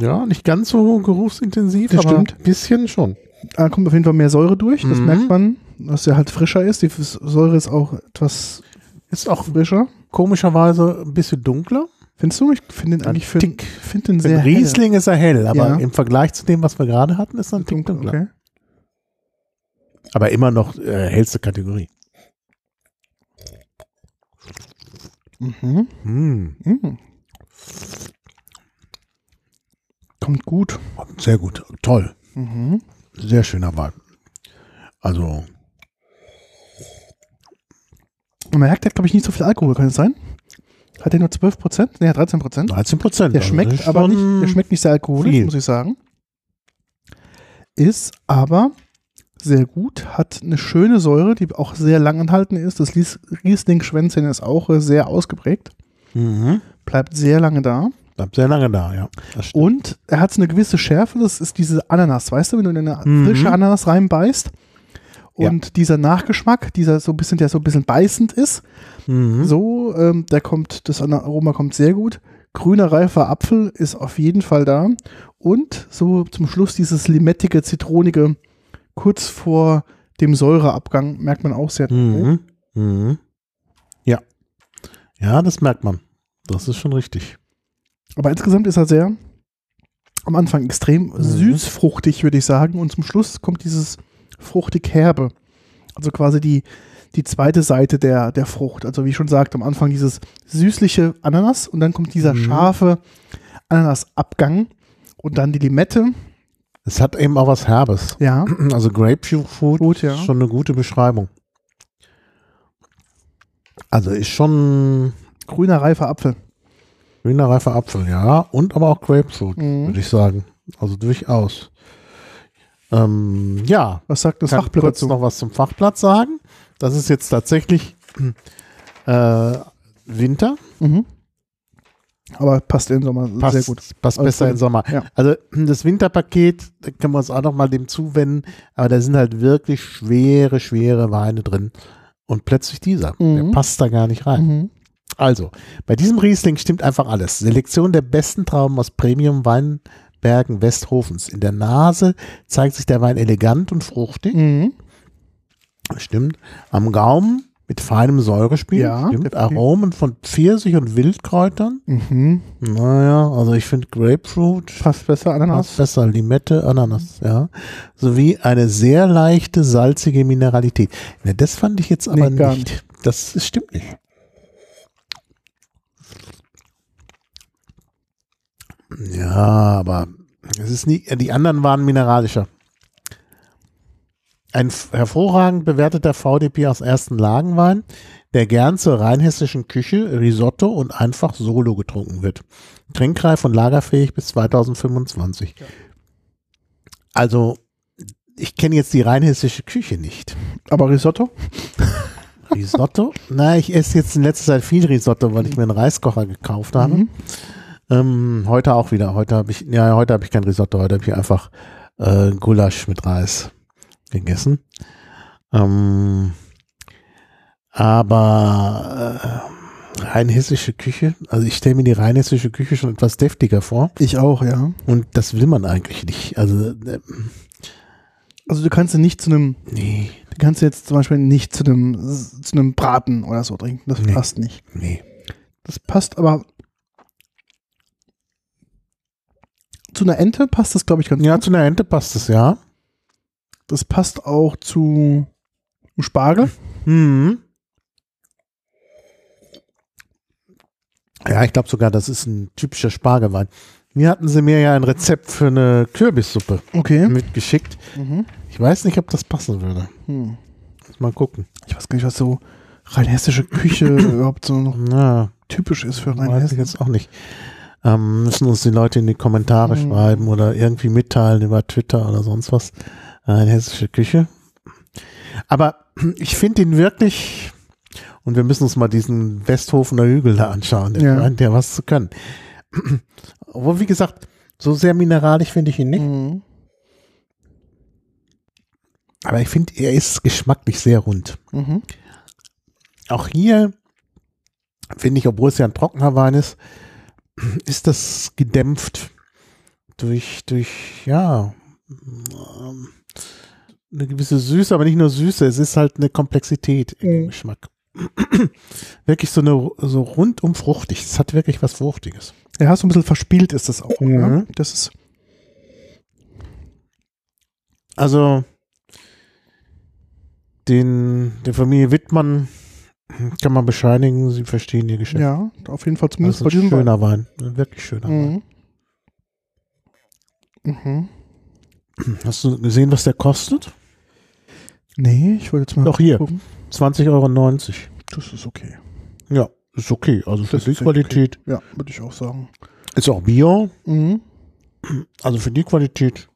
Ja, nicht ganz so geruchsintensiv, Das aber stimmt. ein bisschen schon. Da kommt auf jeden Fall mehr Säure durch. Das Mhm. merkt man, dass er halt frischer ist. Die Säure ist auch etwas Ist auch frischer. komischerweise ein bisschen dunkler. Findest du? Ich finde den eigentlich für, Tick. find den sehr Riesling ist er hell, aber Ja. im Vergleich zu dem, was wir gerade hatten, ist er hell. ein Tick dunkler. Okay. Aber immer noch äh, hellste Kategorie. Mhm. Hm, Mhm. Kommt gut. sehr gut, toll. Mhm. Sehr schöner Wein. Also, Und man merkt, der hat, glaube ich, nicht so viel Alkohol, kann es sein? Hat der nur 12 Prozent? Ne, 13 Prozent. 13 Prozent. Der schmeckt aber nicht, der schmeckt nicht sehr alkoholisch, viel. muss ich sagen. Ist aber sehr gut, hat eine schöne Säure, die auch sehr lang anhalten ist. Das Ries- Riesling-Schwänzchen ist auch äh, sehr ausgeprägt, Mhm. bleibt sehr lange da. Bleibt sehr lange da, ja. Und er hat eine gewisse Schärfe, das ist diese Ananas, weißt du, wenn du in eine Mhm. frische Ananas reinbeißt. Ja. Und dieser Nachgeschmack, dieser so ein bisschen, der so ein bisschen beißend ist, Mhm. so, ähm, der kommt, das Aroma kommt sehr gut. Grüner reifer Apfel ist auf jeden Fall da. Und so zum Schluss dieses limettige, zitronige, kurz vor dem Säureabgang, merkt man auch sehr. Mhm. Mhm. Ja. Ja, das merkt man. Das ist schon richtig. Aber insgesamt ist er sehr am Anfang extrem Mhm. süßfruchtig, würde ich sagen. Und zum Schluss kommt dieses fruchtig-herbe. Also quasi die, die zweite Seite der, der Frucht. Also wie ich schon sagte, am Anfang dieses süßliche Ananas und dann kommt dieser Mhm. scharfe Ananasabgang und dann die Limette. Es hat eben auch was Herbes. Ja, Also Grapefruit Gut, ja. ist schon eine gute Beschreibung. Also ist schon grüner reifer Apfel. grüner reifer Apfel, ja. Und aber auch Grapefruit, Mhm. würde ich sagen. Also durchaus. Ähm, ja, Was sagt das kann Fachblatt kurz dazu? noch was zum Fachblatt sagen. Das ist jetzt tatsächlich äh, Winter. Mhm. Aber passt in Sommer Passt, sehr gut. passt Also besser im Sommer. ja. Also das Winterpaket, da können wir uns auch noch mal dem zuwenden, aber da sind halt wirklich schwere, schwere Weine drin. Und plötzlich dieser, Mhm. der passt da gar nicht rein. Mhm. Also, bei diesem Riesling stimmt einfach alles. Selektion der besten Trauben aus Premium-Weinbergen Westhofens. In der Nase zeigt sich der Wein elegant und fruchtig. Mhm. Stimmt. Am Gaumen mit feinem Säurespiel, ja, mit Aromen von Pfirsich und Wildkräutern. Mhm. Naja, also ich finde Grapefruit. Passt besser, Ananas. Passt besser, Limette, Ananas, mhm. ja. Sowie eine sehr leichte, salzige Mineralität. Na, das fand ich jetzt aber nee, nicht. nicht. Das, das stimmt nicht. Ja, aber es ist nicht, die anderen waren mineralischer. Ein hervorragend bewerteter VDP aus ersten Lagenwein, der gern zur rheinhessischen Küche, Risotto und einfach Solo getrunken wird. Trinkreif und lagerfähig bis 2025. Also, ich kenne jetzt die rheinhessische Küche nicht. Aber Risotto? Risotto? Na, ich esse jetzt in letzter Zeit viel Risotto, weil ich mir einen Reiskocher gekauft habe. Mhm. Ähm, heute auch wieder. Heute habe ich, ja, heute habe ich kein Risotto, heute habe ich einfach äh, Gulasch mit Reis gegessen. Ähm, aber äh, rheinhessische Küche, also ich stelle mir die rheinhessische Küche schon etwas deftiger vor Ich auch, ja. und das will man eigentlich nicht. Also äh, Also du kannst ja nicht zu einem, nee, du kannst jetzt zum Beispiel nicht zu einem, zu einem Braten oder so trinken. Das Nee. passt nicht. nee. Das passt aber zu einer Ente passt das, glaube ich, ganz Ja, gut. zu einer Ente passt es, ja. Das passt auch zu Spargel. Mhm. Ja, ich glaube sogar, das ist ein typischer Spargelwein. Mir hatten sie mir ja ein Rezept für eine Kürbissuppe Okay. mitgeschickt. Mhm. Ich weiß nicht, ob das passen würde. Hm. Mal gucken. Ich weiß gar nicht, was so rheinhessische Küche überhaupt so noch Na, typisch ist für weiß ich Rheinhessen. jetzt auch nicht. Ähm, müssen uns die Leute in die Kommentare Mhm. schreiben oder irgendwie mitteilen über Twitter oder sonst was. Eine hessische Küche. Aber ich finde ihn wirklich, und wir müssen uns mal diesen Westhofener Hügel da anschauen, der Ja. scheint ja was zu können. Obwohl, wie gesagt, so sehr mineralisch finde ich ihn nicht. Mhm. Aber ich finde, er ist geschmacklich sehr rund. Mhm. Auch hier finde ich, obwohl es ja ein trockener Wein ist, ist das gedämpft durch, durch, ja, ähm, eine gewisse Süße, aber nicht nur Süße, es ist halt eine Komplexität im Mhm. Geschmack. wirklich so eine, so rundum fruchtig. Es hat wirklich was Fruchtiges. Ja, so ein bisschen verspielt ist das auch. Mhm. Ja? Das ist, Also, den, der Familie Wittmann kann man bescheinigen, sie verstehen ihr Geschäft. ja, auf jeden Fall das zumindest ist bei ein diesem Wein. schöner Wein. Ein wirklich schöner Wein. Mhm. Hast du gesehen, was der kostet? Nee, ich wollte jetzt mal Doch, hier. gucken. 20,90 Euro. Das ist okay. Ja, ist okay. Also für Das die Qualität. Ja, würde ich auch sagen. Ist auch Bio. Mhm. Also für die Qualität.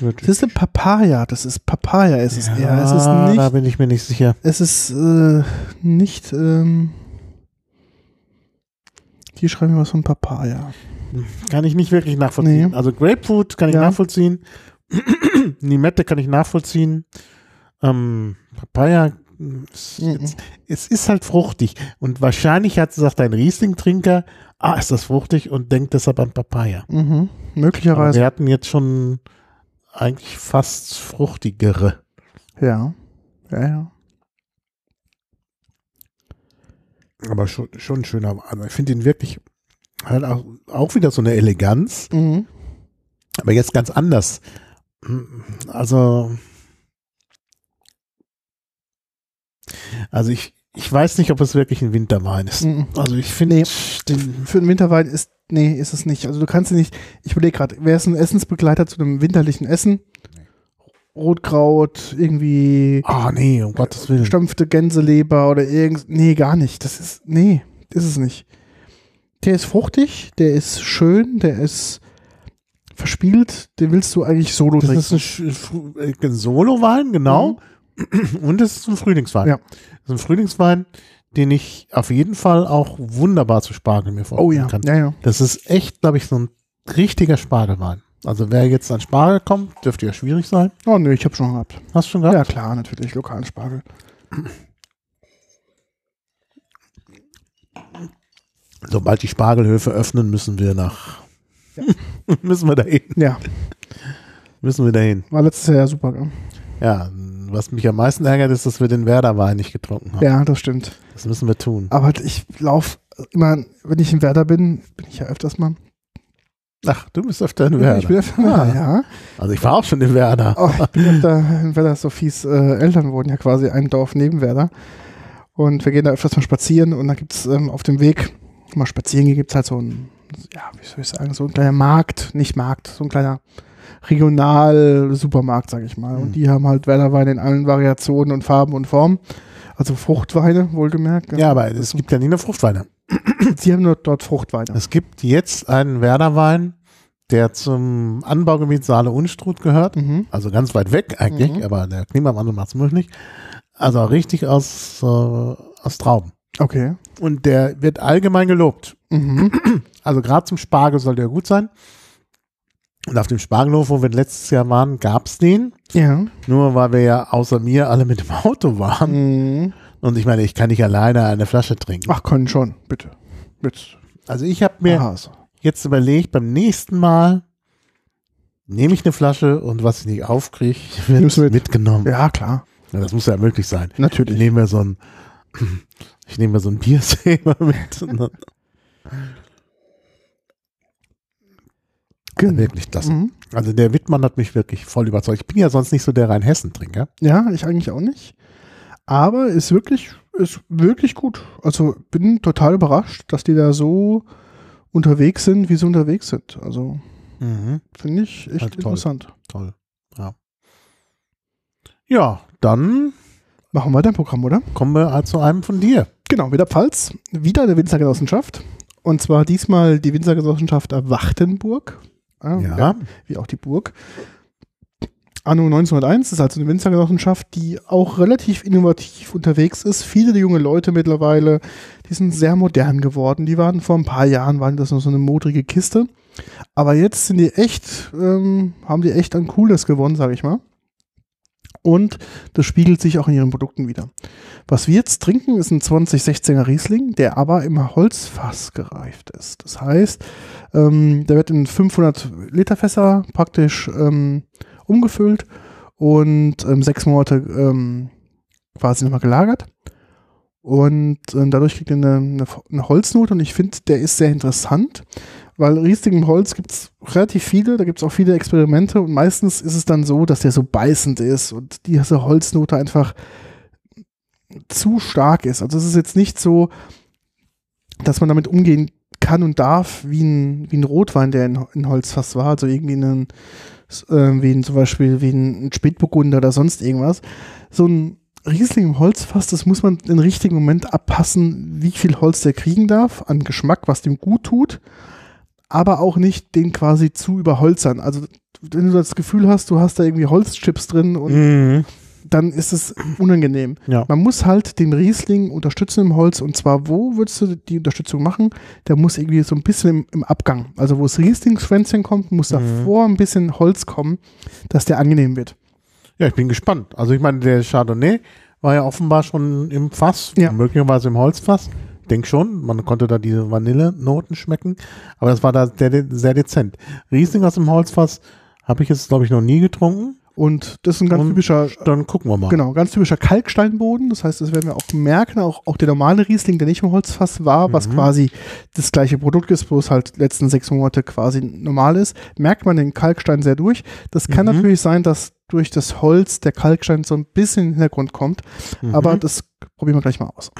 Das ist eine Papaya. Das ist Papaya. Es ist ja, eher. Es ist da nicht. bin ich mir nicht sicher. Es ist äh, nicht. Ähm, hier schreiben wir was von Papaya. Kann ich nicht wirklich nachvollziehen. Nee. Also Grapefruit kann ich Ja. nachvollziehen. Limette kann ich nachvollziehen. Ähm, Papaya, ist jetzt, es ist halt fruchtig. Und wahrscheinlich hat sagt ein Riesling-Trinker, ah, ist das fruchtig und denkt deshalb an Papaya. Mhm. Aber Möglicherweise. wir hatten jetzt schon eigentlich fast fruchtigere. Ja. Ja, ja. Aber schon, schon ein schöner Wein. Ich finde ihn wirklich halt auch, auch wieder so eine Eleganz, Mhm. aber jetzt ganz anders. Also, also ich, ich weiß nicht, ob es wirklich ein Winterwein ist. Mhm. Also ich finde Nee. Für einen Winterwein ist, nee, ist es nicht. Also du kannst ihn nicht, ich überlege gerade, wäre es ein Essensbegleiter zu einem winterlichen Essen? Rotkraut, irgendwie ah nee, um Gottes Willen. gestampfte Gänseleber oder irgend, nee, gar nicht. Das ist, nee, ist es nicht. Der ist fruchtig, der ist schön, der ist verspielt, den willst du eigentlich solo Das trinken. ist ein, Sch- äh, ein Solo-Wein, genau. Und es ist ein Frühlingswein. Mhm. Ja. Das ist ein Frühlingswein, den ich auf jeden Fall auch wunderbar zu Spargel mir oh vorstellen ja, kann. ja, ja. Das ist echt, glaube ich, so ein richtiger Spargelwein. Also wer jetzt an Spargel kommt, dürfte ja schwierig sein. Oh nö, ich habe schon gehabt. Hast du schon Ja, gehabt? klar, natürlich, lokalen Spargel. Sobald die Spargelhöfe öffnen, müssen wir nach. müssen wir dahin. Ja, Müssen wir dahin. war letztes Jahr ja super. gell? Ja, was mich am meisten ärgert, ist, dass wir den Werder-Wein nicht getrunken haben. Ja, das stimmt. Das müssen wir tun. Aber ich laufe immer, wenn ich in Werder bin, bin ich ja öfters mal. Ach, du bist öfter in Werder. Ich bin öfter, Ah. ja. also ich war auch schon in Werder. Oh, ich bin öfter in Werder. Sophies äh, Eltern wohnen ja quasi ein Dorf neben Werder. Und wir gehen da öfters mal spazieren und da gibt es ähm, auf dem Weg, mal spazieren gehen, gibt es halt so ein, ja, wie soll ich sagen, so ein kleiner Markt, nicht Markt, so ein kleiner Regional-Supermarkt, sag ich mal. Und Mhm. die haben halt Werderweine in allen Variationen und Farben und Formen. Also Fruchtweine, wohlgemerkt. Ja, aber es gibt ja nie eine Fruchtweine. Sie haben nur dort Fruchtweine. Es gibt jetzt einen Werderwein, der zum Anbaugebiet Saale-Unstrut gehört. Mhm. Also ganz weit weg eigentlich, Mhm. aber der Klimawandel macht es möglich. Also richtig aus, äh, aus Trauben. Okay. Und der wird allgemein gelobt. Mhm. Also gerade zum Spargel soll der gut sein. Und auf dem Spargelhof, wo wir letztes Jahr waren, gab es den. Ja. Nur weil wir ja außer mir alle mit dem Auto waren. Mhm. Und ich meine, ich kann nicht alleine eine Flasche trinken. Ach, können schon, bitte. Mit Also ich habe mir Hase. jetzt überlegt, beim nächsten Mal nehme ich eine Flasche und was ich nicht aufkriege, wird mit? mitgenommen. Ja, klar. Ja, das muss ja möglich sein. Ich Natürlich. nehme mir so ein, ich nehme mir so ein Biersäber mit. Genau. Wirklich klasse. Mhm. Also der Wittmann hat mich wirklich voll überzeugt. Ich bin ja sonst nicht so der Rheinhessen-Trinker. Ja, ich eigentlich auch nicht. Aber ist wirklich, ist wirklich gut. Also bin total überrascht, dass die da so unterwegs sind, wie sie unterwegs sind. Also finde ich echt Halt toll. interessant. Toll. Ja. Ja, dann Machen wir dein Programm, oder? kommen wir halt zu einem von dir. Genau, wieder Pfalz. Wieder eine Winzergenossenschaft. Und zwar diesmal die Winzergenossenschaft Wachtenburg. Ah, Ja. Wie auch die Burg. Anno 1901 ist also eine Winzergenossenschaft, die auch relativ innovativ unterwegs ist. Viele junge Leute mittlerweile, die sind sehr modern geworden. Die waren vor ein paar Jahren, waren das noch so eine modrige Kiste. Aber jetzt sind die echt, ähm, haben die echt an Coolness gewonnen, sage ich mal. Und das spiegelt sich auch in ihren Produkten wieder. Was wir jetzt trinken, ist ein 2016er Riesling, der aber im Holzfass gereift ist. Das heißt, ähm, der wird in 500 Liter Fässer praktisch ähm, umgefüllt und ähm, sechs Monate ähm, quasi nochmal gelagert. Und ähm, dadurch kriegt er eine, eine, eine Holznote und ich finde, der ist sehr interessant, weil Riesling im Holz gibt es relativ viele, da gibt es auch viele Experimente und meistens ist es dann so, dass der so beißend ist und diese Holznote einfach zu stark ist. Also es ist jetzt nicht so, dass man damit umgehen kann und darf, wie ein, wie ein Rotwein, der in, in Holzfass war, also irgendwie ein, äh, wie ein, zum Beispiel wie ein Spätburgunder oder sonst irgendwas. So ein Riesling im Holzfass, das muss man im richtigen Moment abpassen, wie viel Holz der kriegen darf, an Geschmack, was dem gut tut, aber auch nicht den quasi zu überholzern. Also wenn du das Gefühl hast, du hast da irgendwie Holzchips drin und Mhm. dann ist es unangenehm. Ja. Man muss halt den Riesling unterstützen im Holz und zwar wo würdest du die Unterstützung machen? Der muss irgendwie so ein bisschen im, im Abgang, also wo das Riesling-Schwänzchen kommt, muss Mhm. davor ein bisschen Holz kommen, dass der angenehm wird. Ja, ich bin gespannt. Also ich meine, der Chardonnay war ja offenbar schon im Fass, Ja. möglicherweise im Holzfass. Ich denke schon, man konnte da diese Vanillenoten schmecken, aber das war da sehr, sehr dezent. Riesling aus dem Holzfass habe ich jetzt, glaube ich, noch nie getrunken. Und das ist ein ganz Und typischer, Dann gucken wir mal. genau, ganz typischer Kalksteinboden. Das heißt, das werden wir auch merken, auch, auch der normale Riesling, der nicht im Holzfass war, was Mhm. quasi das gleiche Produkt ist, wo es halt letzten sechs Monate quasi normal ist, merkt man den Kalkstein sehr durch. Das kann Mhm. natürlich sein, dass durch das Holz der Kalkstein so ein bisschen in den Hintergrund kommt, Mhm. aber das probieren wir gleich mal aus.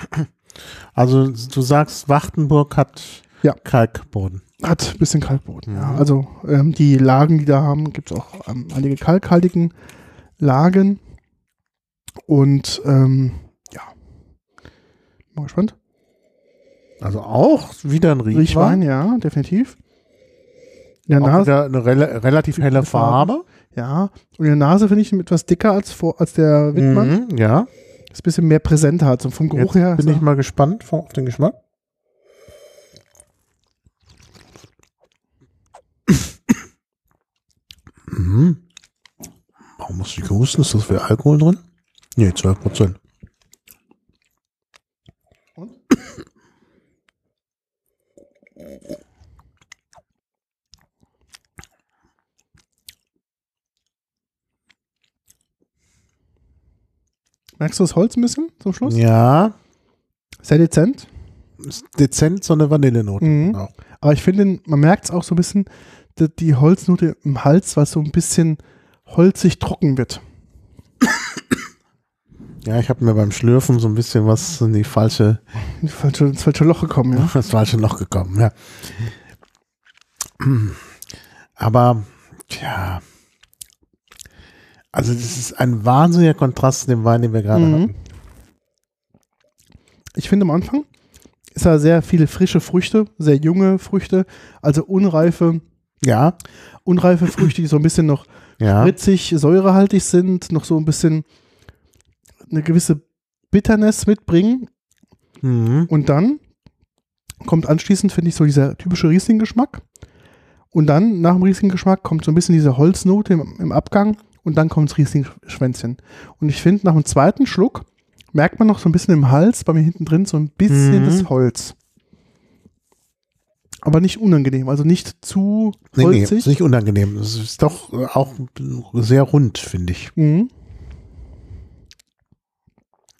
Also du sagst, Wachtenburg hat Ja. Kalkboden. Hat ein bisschen Kalkboden, ja. Mhm. Also ähm, die Lagen, die da haben, gibt es auch ähm, einige kalkhaltigen Lagen. Und ähm, ja, mal gespannt. Also auch wieder ein Riechwein. Riechwein, ja, definitiv. In der Auch Nase, wieder eine rela relativ helle Farbe. Farbe. ja. Und in der Nase finde ich ihn etwas dicker als, vor, als der Wittmann. Mhm, ja. Ist ein bisschen mehr präsenter. Also vom Geruch Jetzt her. bin ich mal gespannt auf den Geschmack. Mhm. Warum muss ich husten? Ist das für Alkohol drin? Nee, 12 Prozent. Merkst du das Holz ein bisschen zum Schluss? Ja, Sehr dezent. ist dezent so eine Vanillenote. Mhm. Auch. Aber ich finde, man merkt es auch so ein bisschen, die, die Holznote im Hals, was so ein bisschen holzig trocken wird. Ja, ich habe mir beim Schlürfen so ein bisschen was in die falsche, In die falsche, ins falsche Loch gekommen, ja. das falsche Loch gekommen. Ja. Aber, tja. Also, das ist ein wahnsinniger Kontrast zu dem Wein, den wir gerade Mhm. hatten. Ich finde am Anfang ist da sehr viele frische Früchte, sehr junge Früchte, also unreife, Ja, unreife Früchte, die so ein bisschen noch ja. spritzig, säurehaltig sind, noch so ein bisschen eine gewisse Bitterness mitbringen. Mhm. Und dann kommt anschließend, finde ich, so dieser typische Riesling-Geschmack. Und dann, nach dem Riesling-Geschmack, kommt so ein bisschen diese Holznote im, im Abgang und dann kommt das Riesling-Schwänzchen. Und ich finde, nach dem zweiten Schluck merkt man noch so ein bisschen im Hals, bei mir hinten drin, so ein bisschen Mhm. das Holz. Aber nicht unangenehm, also nicht zu Nee, nee, holzig. ist nicht unangenehm. Es ist doch äh, auch sehr rund, finde ich. Mhm.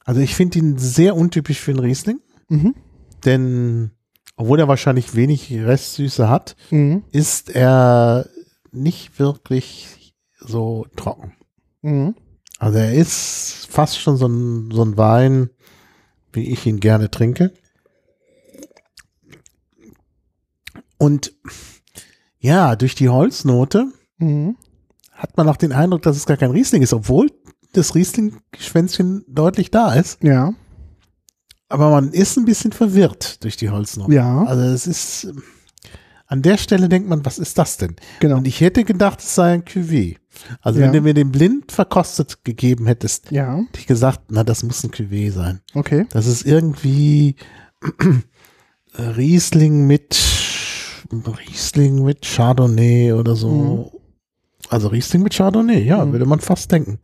Also ich finde ihn sehr untypisch für einen Riesling, Mhm. denn obwohl er wahrscheinlich wenig Restsüße hat, Mhm. ist er nicht wirklich so trocken. Mhm. Also er ist fast schon so ein, so ein Wein, wie ich ihn gerne trinke. Und ja, durch die Holznote Mhm. hat man auch den Eindruck, dass es gar kein Riesling ist, obwohl das Riesling-Schwänzchen deutlich da ist. Ja. Aber man ist ein bisschen verwirrt durch die Holznote. Ja, Also es ist, an der Stelle denkt man, was ist das denn? genau. Und ich hätte gedacht, es sei ein Cuvée. Also Ja. wenn du mir den blind verkostet gegeben hättest, Ja, hätte ich gesagt, na, das muss ein Cuvée sein. okay. Das ist irgendwie Riesling mit Riesling mit Chardonnay oder so. Also Riesling mit Chardonnay, ja, Mhm. würde man fast denken.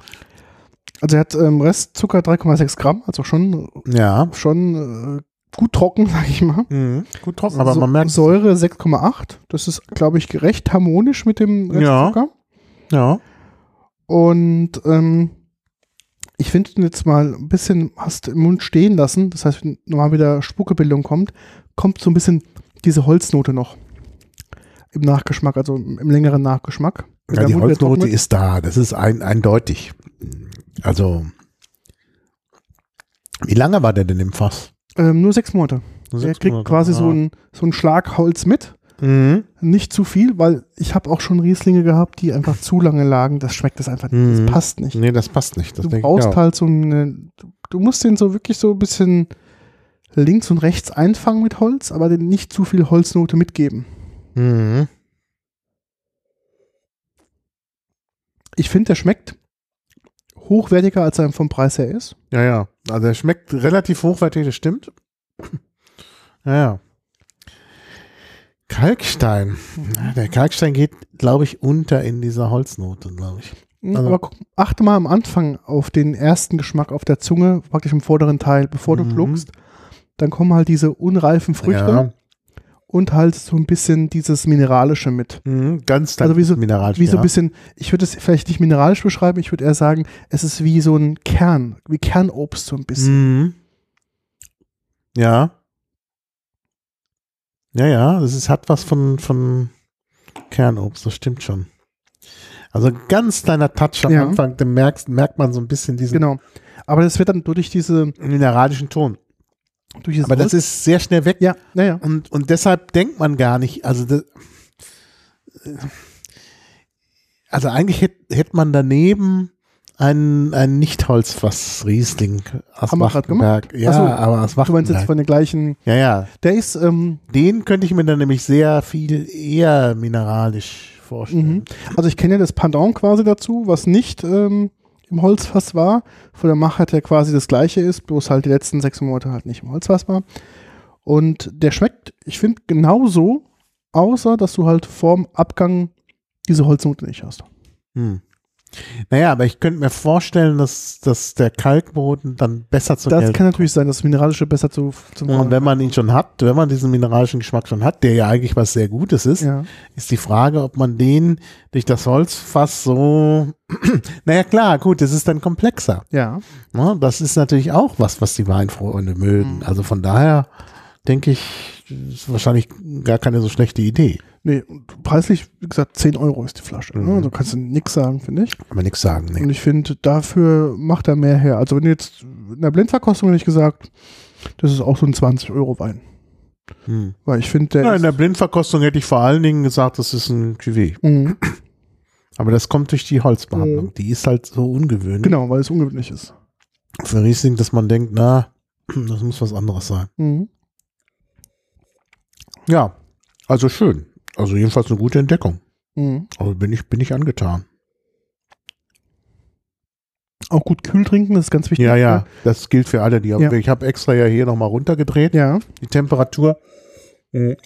Also er hat ähm, Restzucker 3,6 Gramm, also schon, Ja. schon äh, gut trocken, sag ich mal. Mhm. Gut trocken, aber So- man merkt, Säure 6,8. Das ist, glaube ich, recht harmonisch mit dem Ja. Restzucker. ja. Und ähm, ich finde jetzt mal ein bisschen, hast im Mund stehen lassen. Das heißt, wenn normal wieder Spuckebildung kommt, kommt so ein bisschen diese Holznote noch im Nachgeschmack, also im, längeren Nachgeschmack. Ja, die Holznote ist da, das ist ein, eindeutig. Also, wie lange war der denn im Fass? Ähm, nur sechs Monate. Nur Er sechs kriegt Monate. quasi so Ah. ein, so ein Schlag Holz mit. Mhm. Nicht zu viel, weil ich habe auch schon Rieslinge gehabt, die einfach zu lange lagen. Das schmeckt das einfach nicht. Mhm. Das passt nicht. Nee, das passt nicht. Das du brauchst halt so eine, du, du musst den so wirklich so ein bisschen links und rechts einfangen mit Holz, aber den nicht zu viel Holznote mitgeben. Mhm. Ich finde, der schmeckt hochwertiger, als er vom Preis her ist. Ja, ja. Also er schmeckt relativ hochwertig, das stimmt. Ja, ja. Kalkstein. Ja, Der Kalkstein geht, glaube ich, unter in dieser Holznote, glaube ich. Also- aber guck, achte mal am Anfang auf den ersten Geschmack auf der Zunge, praktisch im vorderen Teil, bevor du Mhm. schluckst. Dann kommen halt diese unreifen Früchte und halt so ein bisschen dieses Mineralische mit. Mhm, ganz Also wie so- mineralisch. Wie so ja. ein bisschen, ich würde es vielleicht nicht mineralisch beschreiben, ich würde eher sagen, es ist wie so ein Kern, wie Kernobst so ein bisschen. Mhm. Ja. Ja, ja, das ist, hat was von, von Kernobst, das stimmt schon. Also ein ganz kleiner Touch am Ja. Anfang, da merkst, merkt man so ein bisschen diesen Genau. Aber das wird dann durch diese, mineralischen Ton. Durch dieses Aber das Holz- ist sehr schnell weg. ja, naja. Und, und deshalb denkt man gar nicht, also das, also eigentlich hätte hätt man daneben einen, einen Nicht-Holzfass Riesling aus Wachtenberg. Ja, so, aber aus Du meinst jetzt Wachtenberg. von den gleichen, Ja, ja. der ist, ähm, Den könnte ich mir dann nämlich sehr viel eher mineralisch vorstellen. mhm. also ich kenne ja das Pendant quasi dazu, was nicht ähm, im Holzfass war, von der Machart her quasi das gleiche ist, bloß halt die letzten sechs Monate halt nicht im Holzfass war. Und der schmeckt, ich finde, genauso, außer dass du halt vorm Abgang diese Holznote nicht hast. Hm. Naja, aber ich könnte mir vorstellen, dass, dass der Kalkboden dann besser zu Das gelten kann natürlich sein, dass das Mineralische besser zu, zum Und wenn man ihn schon hat, wenn man diesen mineralischen Geschmack schon hat, der ja eigentlich was sehr Gutes ist, ja. ist die Frage, ob man den durch das Holzfass so, naja klar, gut, das ist dann komplexer. Ja. Ne? Das ist natürlich auch was, was die Weinfreunde mögen. Mhm. Also von daher denke ich, ist wahrscheinlich gar keine so schlechte Idee. Nee, und preislich, wie gesagt, 10 Euro ist die Flasche. Mhm. Ne? Also kannst du nichts sagen, finde ich. Kann man nichts sagen. Nee. Und ich finde, dafür macht er mehr her. Also wenn du jetzt in der Blindverkostung hätte ich gesagt, das ist auch so ein 20-Euro-Wein. Hm. Weil ich finde, der. Ja, in der Blindverkostung hätte ich vor allen Dingen gesagt, das ist ein Cuvée. Mhm. Aber das kommt durch die Holzbehandlung. Die ist halt so ungewöhnlich Genau, weil es ungewöhnlich ist. für Riesling, dass man denkt, na, das muss was anderes sein. Mhm. Ja, also schön. Also jedenfalls eine gute Entdeckung. Mhm. Also bin ich, bin ich angetan. Auch gut kühl trinken, das ist ganz wichtig. Ja, ja, das gilt für alle, die Ja. ich habe extra ja hier nochmal runtergedreht. Ja. Die Temperatur äh,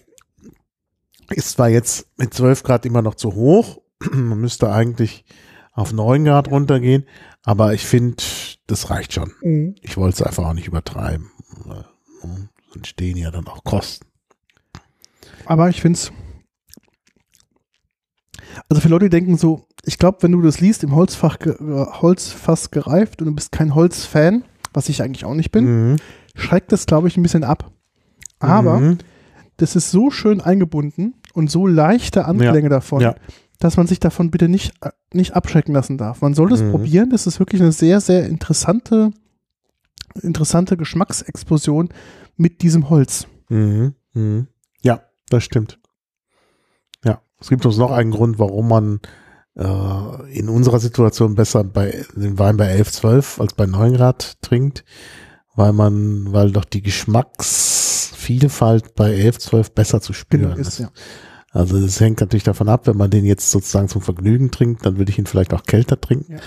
ist zwar jetzt mit 12 Grad immer noch zu hoch. Man müsste eigentlich auf 9 Grad runtergehen, aber ich finde, das reicht schon. Mhm. Ich wollte es einfach auch nicht übertreiben. Weil, ne, Entstehen ja dann auch Kosten. Aber ich finde es. Also für Leute, die denken so, ich glaube, wenn du das liest, im Holzfach, ge äh, Holzfass gereift und du bist kein Holzfan, was ich eigentlich auch nicht bin, Mhm. schreckt das, glaube ich, ein bisschen ab. Aber Mhm. das ist so schön eingebunden und so leichte Anklänge davon, Ja. dass man sich davon bitte nicht, äh, nicht abschrecken lassen darf. Man soll das Mhm. probieren. Das ist wirklich eine sehr, sehr interessante, interessante Geschmacksexplosion mit diesem Holz. Mhm. Mhm. Ja, das stimmt. Es gibt uns noch einen Grund, warum man äh, in unserer Situation besser bei den Wein bei 11, 12 als bei 9 Grad trinkt, weil man, weil doch die Geschmacksvielfalt bei 11, 12 besser zu spüren Genau, ist. ist ja. Also das hängt natürlich davon ab, wenn man den jetzt sozusagen zum Vergnügen trinkt, dann würde ich ihn vielleicht auch kälter trinken. Ja.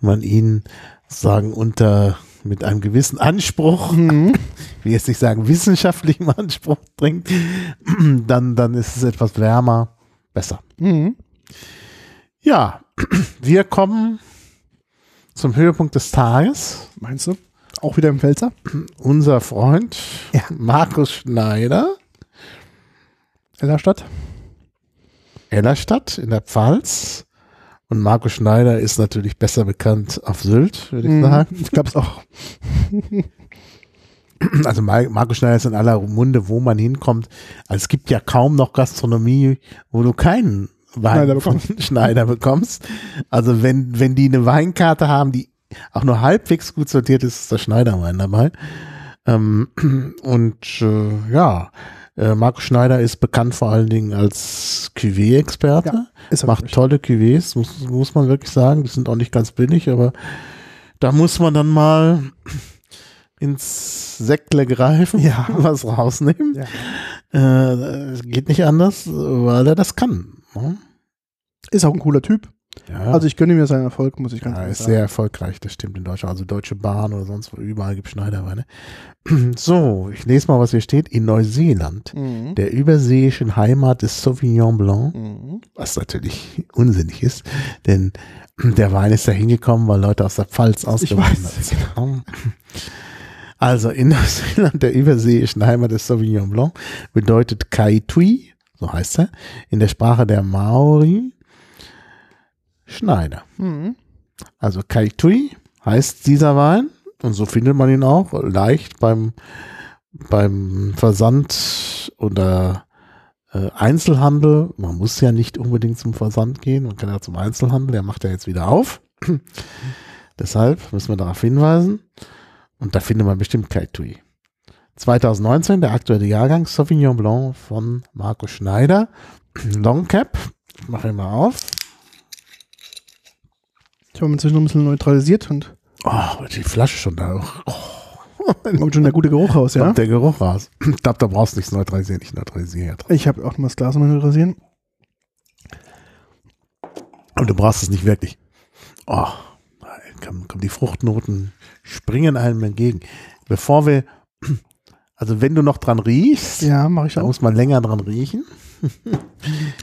Wenn man ihn sagen unter mit einem gewissen Anspruch, Mhm. ich will jetzt nicht sagen wissenschaftlichem Anspruch trinkt, dann, dann ist es etwas wärmer, besser. Mhm. Ja, wir kommen zum Höhepunkt des Tages. Meinst du? Auch wieder im Pfälzer? Unser Freund Ja. Markus Schneider, Ellerstadt? Ellerstadt in der Pfalz. Und Markus Schneider ist natürlich besser bekannt auf Sylt, würde ich Mhm. sagen. Ich glaube es auch. Also Mar- Markus Schneider ist in aller Munde, wo man hinkommt. Also es gibt ja kaum noch Gastronomie, wo du keinen Wein Schneider von Schneider bekommst. Also wenn, wenn die eine Weinkarte haben, die auch nur halbwegs gut sortiert ist, ist der Schneiderwein dabei. Ähm, und äh, ja, äh, Markus Schneider ist bekannt vor allen Dingen als Cuvée-Experte. Ja, ist Macht wirklich. tolle Cuvées, muss, muss man wirklich sagen. Die sind auch nicht ganz billig, aber da muss man dann mal ins Säckle greifen, Ja. was rausnehmen. Ja. Äh, es geht nicht anders, weil er das kann. ne? Ist auch ein cooler Typ. Ja, Also ich gönne mir seinen Erfolg, muss ich ganz ja, ehrlich ist sagen. sehr erfolgreich, das stimmt in Deutschland. Also Deutsche Bahn oder sonst wo, überall gibt Schneiderweine. So, ich lese mal, was hier steht. In Neuseeland, Mhm. der überseeischen Heimat des Sauvignon Blanc, Mhm. was natürlich unsinnig ist, denn der Wein ist da hingekommen, weil Leute aus der Pfalz ausgewandert sind. Also in Neuseeland, der überseeischen Heimat des Sauvignon Blanc, bedeutet Kaitui, so heißt er, in der Sprache der Maori Schneider. Mhm. Also Kaitui heißt dieser Wein und so findet man ihn auch leicht beim, beim Versand oder äh, Einzelhandel. Man muss ja nicht unbedingt zum Versand gehen, man kann ja zum Einzelhandel, der macht ja jetzt wieder auf. Deshalb müssen wir darauf hinweisen. Und da findet man bestimmt Kaitui. 2019, der aktuelle Jahrgang Sauvignon Blanc von Marco Schneider. Long Cap. Ich mache ihn mal auf. Ich habe inzwischen noch ein bisschen neutralisiert und Oh, die Flasche schon da. Oh, kommt schon der gute Geruch raus, ja? kommt der Geruch raus. Ich glaube, da brauchst du nichts neutralisieren. Ich neutralisiere ja. Ich habe auch noch mal das Glas neutralisieren. Aber du brauchst es nicht wirklich. Oh, kommen, kommen die Fruchtnoten, springen einem entgegen. Bevor wir, also wenn du noch dran riechst, Ja, mache ich da auch. muss man länger dran riechen.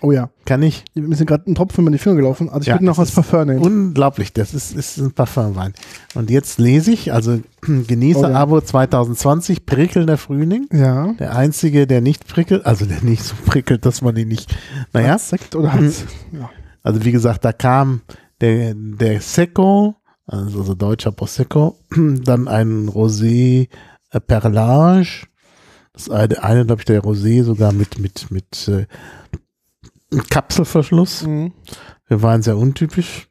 Oh ja. Kann ich. Mir sind gerade ein Tropfen über die Finger gelaufen. Also ich Ja, würde noch was Parfum nehmen. Unglaublich, das ist, ist ein Parfumwein. Und jetzt lese ich, also genieße Oh ja. Abo 2020, prickelnder Frühling. Ja. Der einzige, der nicht prickelt, also der nicht so prickelt, dass man ihn nicht, naja, Sekt oder hat's, ja. Also wie gesagt, da kam der, der Secco, also, also deutscher Prosecco, dann ein Rosé äh, Perlage, das eine, eine glaube ich, der Rosé sogar mit, mit, mit äh, Kapselverschluss. Mhm. Wir waren sehr untypisch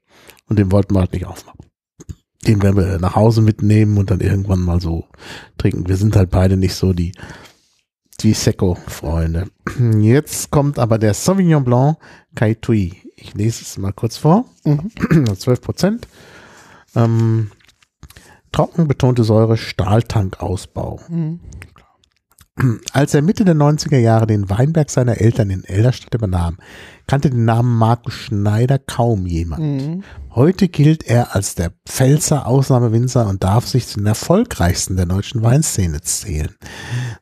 und den wollten wir halt nicht aufmachen. Den werden wir nach Hause mitnehmen und dann irgendwann mal so trinken. Wir sind halt beide nicht so die die Secco-Freunde. Jetzt kommt aber der Sauvignon Blanc Kai Tui. Ich lese es mal kurz vor. Mhm. 12 Prozent. Ähm, trocken betonte Säure, Stahltankausbau. Mhm. Als er Mitte der 90er Jahre den Weinberg seiner Eltern in Elderstadt übernahm, kannte den Namen Markus Schneider kaum jemand. Mhm. Heute gilt er als der Pfälzer Ausnahmewinzer und darf sich zu den erfolgreichsten der deutschen Weinszene zählen.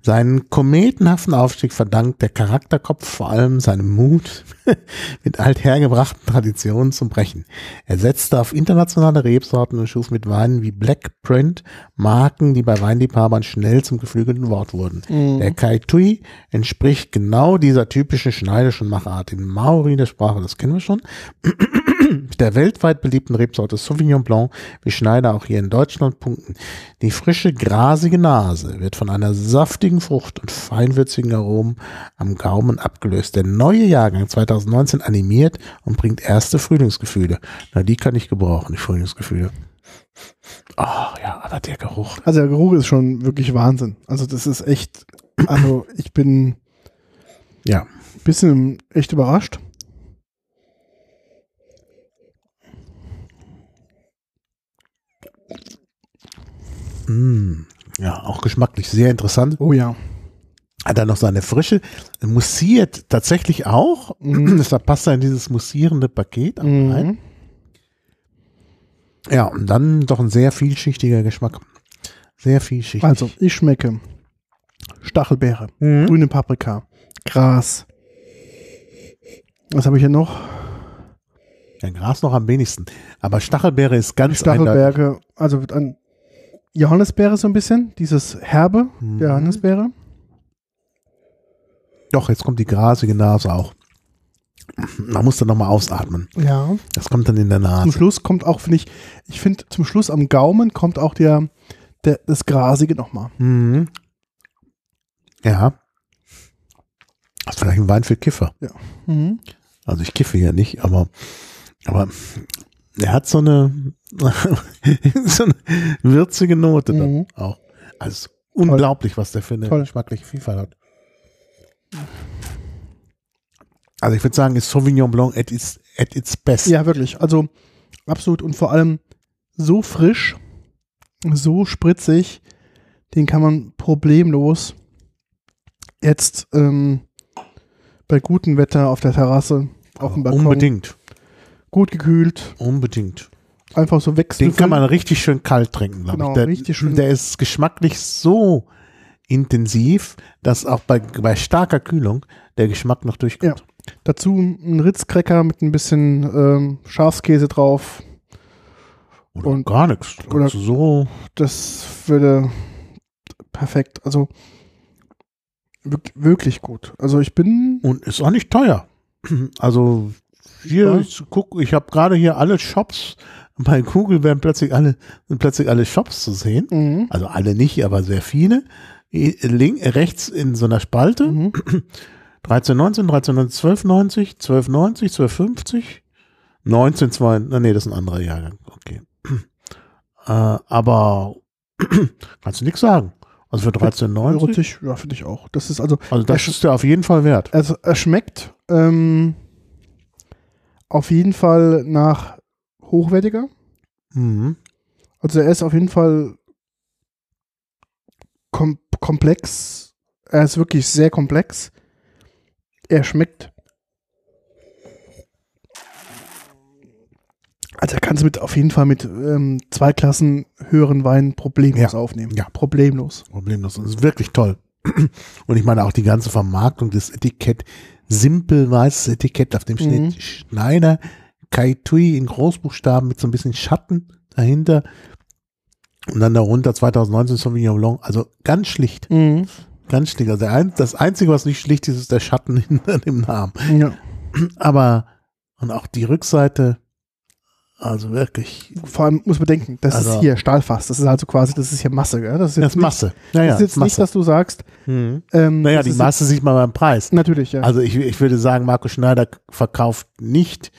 Seinen kometenhaften Aufstieg verdankt der Charakterkopf vor allem seinem Mut, mit althergebrachten Traditionen zu brechen. Er setzte auf internationale Rebsorten und schuf mit Weinen wie Black Print Marken, die bei Weinliebhabern schnell zum geflügelten Wort wurden. Der Kai Tui entspricht genau dieser typischen schneidischen Machart. In Maori der Sprache, das kennen wir schon, der weltweit beliebten Rebsorte Sauvignon Blanc, wie Schneider auch hier in Deutschland punkten. Die frische, grasige Nase wird von einer saftigen Frucht und feinwürzigen Aromen am Gaumen abgelöst. Der neue Jahrgang 2019 animiert und bringt erste Frühlingsgefühle. Na, die kann ich gebrauchen, die Frühlingsgefühle. Ah, ja, aber der Geruch. Also der Geruch ist schon wirklich Wahnsinn. Also das ist echt, also ich bin Ja, ein bisschen echt überrascht. Mm, ja, auch geschmacklich sehr interessant. Oh ja. Hat er noch seine Frische, mussiert tatsächlich auch. Mhm. Deshalb passt er in dieses mussierende Paket auch rein. Mhm. Ja, und dann doch ein sehr vielschichtiger Geschmack. Sehr vielschichtig. Also ich schmecke Stachelbeere, Mhm. grüne Paprika, Gras. Was habe ich hier noch? Ja, Gras noch am wenigsten. Aber Stachelbeere ist ganz eindeutig. Stachelbeere, also wird an Johannisbeere so ein bisschen, dieses Herbe Mhm. der Johannisbeere. Doch, jetzt kommt die grasige Nase auch. Man muss dann nochmal ausatmen. Ja. Das kommt dann in der Zum Nase. Schluss kommt auch, finde ich, ich finde zum Schluss am Gaumen kommt auch der, der das Grasige nochmal. Mhm. Ja. Das ist vielleicht ein Wein für Kiffer. Mhm. Also ich kiffe ja nicht, aber, aber er hat so eine, so eine würzige Note dann Mhm. auch. Also unglaublich, was der für eine Toll. geschmackliche Vielfalt hat. Also ich würde sagen, ist Sauvignon Blanc at its, at its best. Ja, wirklich. Also absolut und vor allem so frisch, so spritzig, den kann man problemlos jetzt ähm, bei gutem Wetter auf der Terrasse, auf dem Balkon, Unbedingt, gut gekühlt, unbedingt. einfach so Den wechseln. kann man richtig schön kalt trinken, glaube Genau, ich. Der, richtig schön. der ist geschmacklich so intensiv, dass auch bei, bei starker Kühlung der Geschmack noch durchkommt. Dazu ein Ritzcracker mit ein bisschen ähm, Schafskäse drauf. Oder Und- gar nichts. oder- so Das würde perfekt. Also wirk- wirklich gut. Also ich bin Und ist auch nicht teuer. Also hier, ich guck, ich habe gerade hier alle Shops, bei Google werden plötzlich alle, sind plötzlich alle Shops zu sehen. mhm. Also alle nicht, aber sehr viele. Link, rechts in so einer Spalte. Mhm. 13,19, 13,90, 12,90, 12,90, 12,50, 19,2, nee, das ist ein anderer Jahrgang. Okay. Äh, aber kannst du nichts sagen. Also für 13,90, Erotisch, ja, finde ich auch. Das ist also, also das ist ja auf jeden Fall wert. also er schmeckt ähm, auf jeden Fall nach hochwertiger. Mhm. Also er ist auf jeden Fall kom komplex. Er ist wirklich sehr komplex. Er schmeckt. Also er kann es mit auf jeden Fall mit ähm, zwei Klassen höheren Weinen problemlos Ja. aufnehmen. Ja. Problemlos. Problemlos. Das ist wirklich toll. Und ich meine auch die ganze Vermarktung des Etikett, simpel weißes Etikett, auf dem steht Mhm. Schneider, Kai Tui in Großbuchstaben mit so ein bisschen Schatten dahinter. Und dann darunter 2019 Sauvignon Blanc. Also ganz schlicht. Mhm. Ganz schlicht. Also ein, das Einzige, was nicht schlicht ist, ist der Schatten hinter dem Namen. Ja. Aber, und auch die Rückseite, also wirklich, Vor allem muss man denken, das Also- ist hier Stahlfass. Das ist also quasi, das ist hier Masse. Gell? Das ist das jetzt Masse. Ja, Nicht, ja, das ist jetzt Masse. nicht, dass du sagst, mhm. ähm, Naja, das die Masse sieht man beim Preis. Natürlich, ja. Also ich, ich würde sagen, Markus Schneider verkauft nicht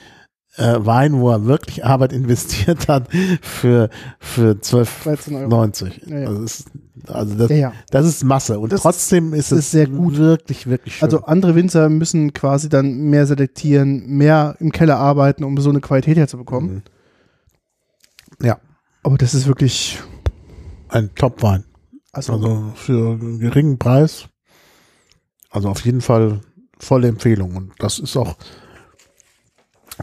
äh, Wein, wo er wirklich Arbeit investiert hat für, für 12,90 13 Euro. Ja, ja. Also ist Also das, ja. das ist Masse und Das trotzdem ist ist es sehr gut. wirklich, wirklich schön. Also andere Winzer müssen quasi dann mehr selektieren, mehr im Keller arbeiten, um so eine Qualität herzubekommen. Mhm. Ja, Aber das ist wirklich, ein Top-Wein. also, Also für einen geringen Preis. Also auf jeden Fall volle Empfehlung. Und das ist auch,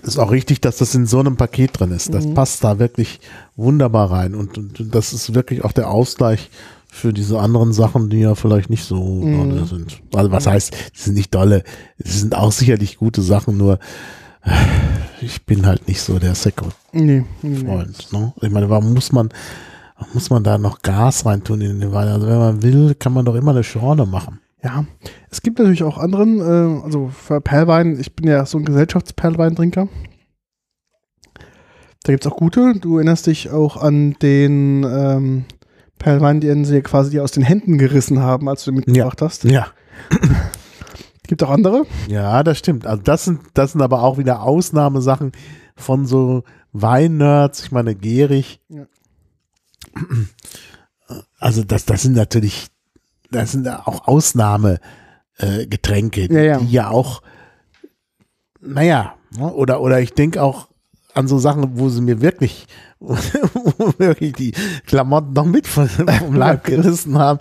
ist auch richtig, dass das in so einem Paket drin ist. Das Mhm. passt da wirklich wunderbar rein. Und, und das ist wirklich auch der Ausgleich für diese anderen Sachen, die ja vielleicht nicht so Mhm. dolle sind. Also was heißt, die sind nicht dolle. Sie sind auch sicherlich gute Sachen, nur ich bin halt nicht so der Secco-Freund. Nee, nee. Ne? Ich meine, warum muss man, muss man da noch Gas reintun in den Wein? Also wenn man will, kann man doch immer eine Schorle machen. Ja, es gibt natürlich auch anderen, äh, also für Perlwein, ich bin ja so ein Gesellschaftsperlweintrinker. Da gibt es auch gute. Du erinnerst dich auch an den ähm, Perlwein, den sie quasi dir aus den Händen gerissen haben, als du mitgebracht hast. Ja. Gibt auch andere. Ja, das stimmt. Also das sind, das sind aber auch wieder Ausnahmesachen von so Weinnerds. Ich meine, Gierig. Ja. Also das, das sind natürlich, das sind auch Ausnahmegetränke, äh, Ja, ja. die ja auch, naja, ne, oder, oder ich denke auch an so Sachen, wo sie mir wirklich, wo wirklich die Klamotten noch mit von, vom Leib gerissen haben,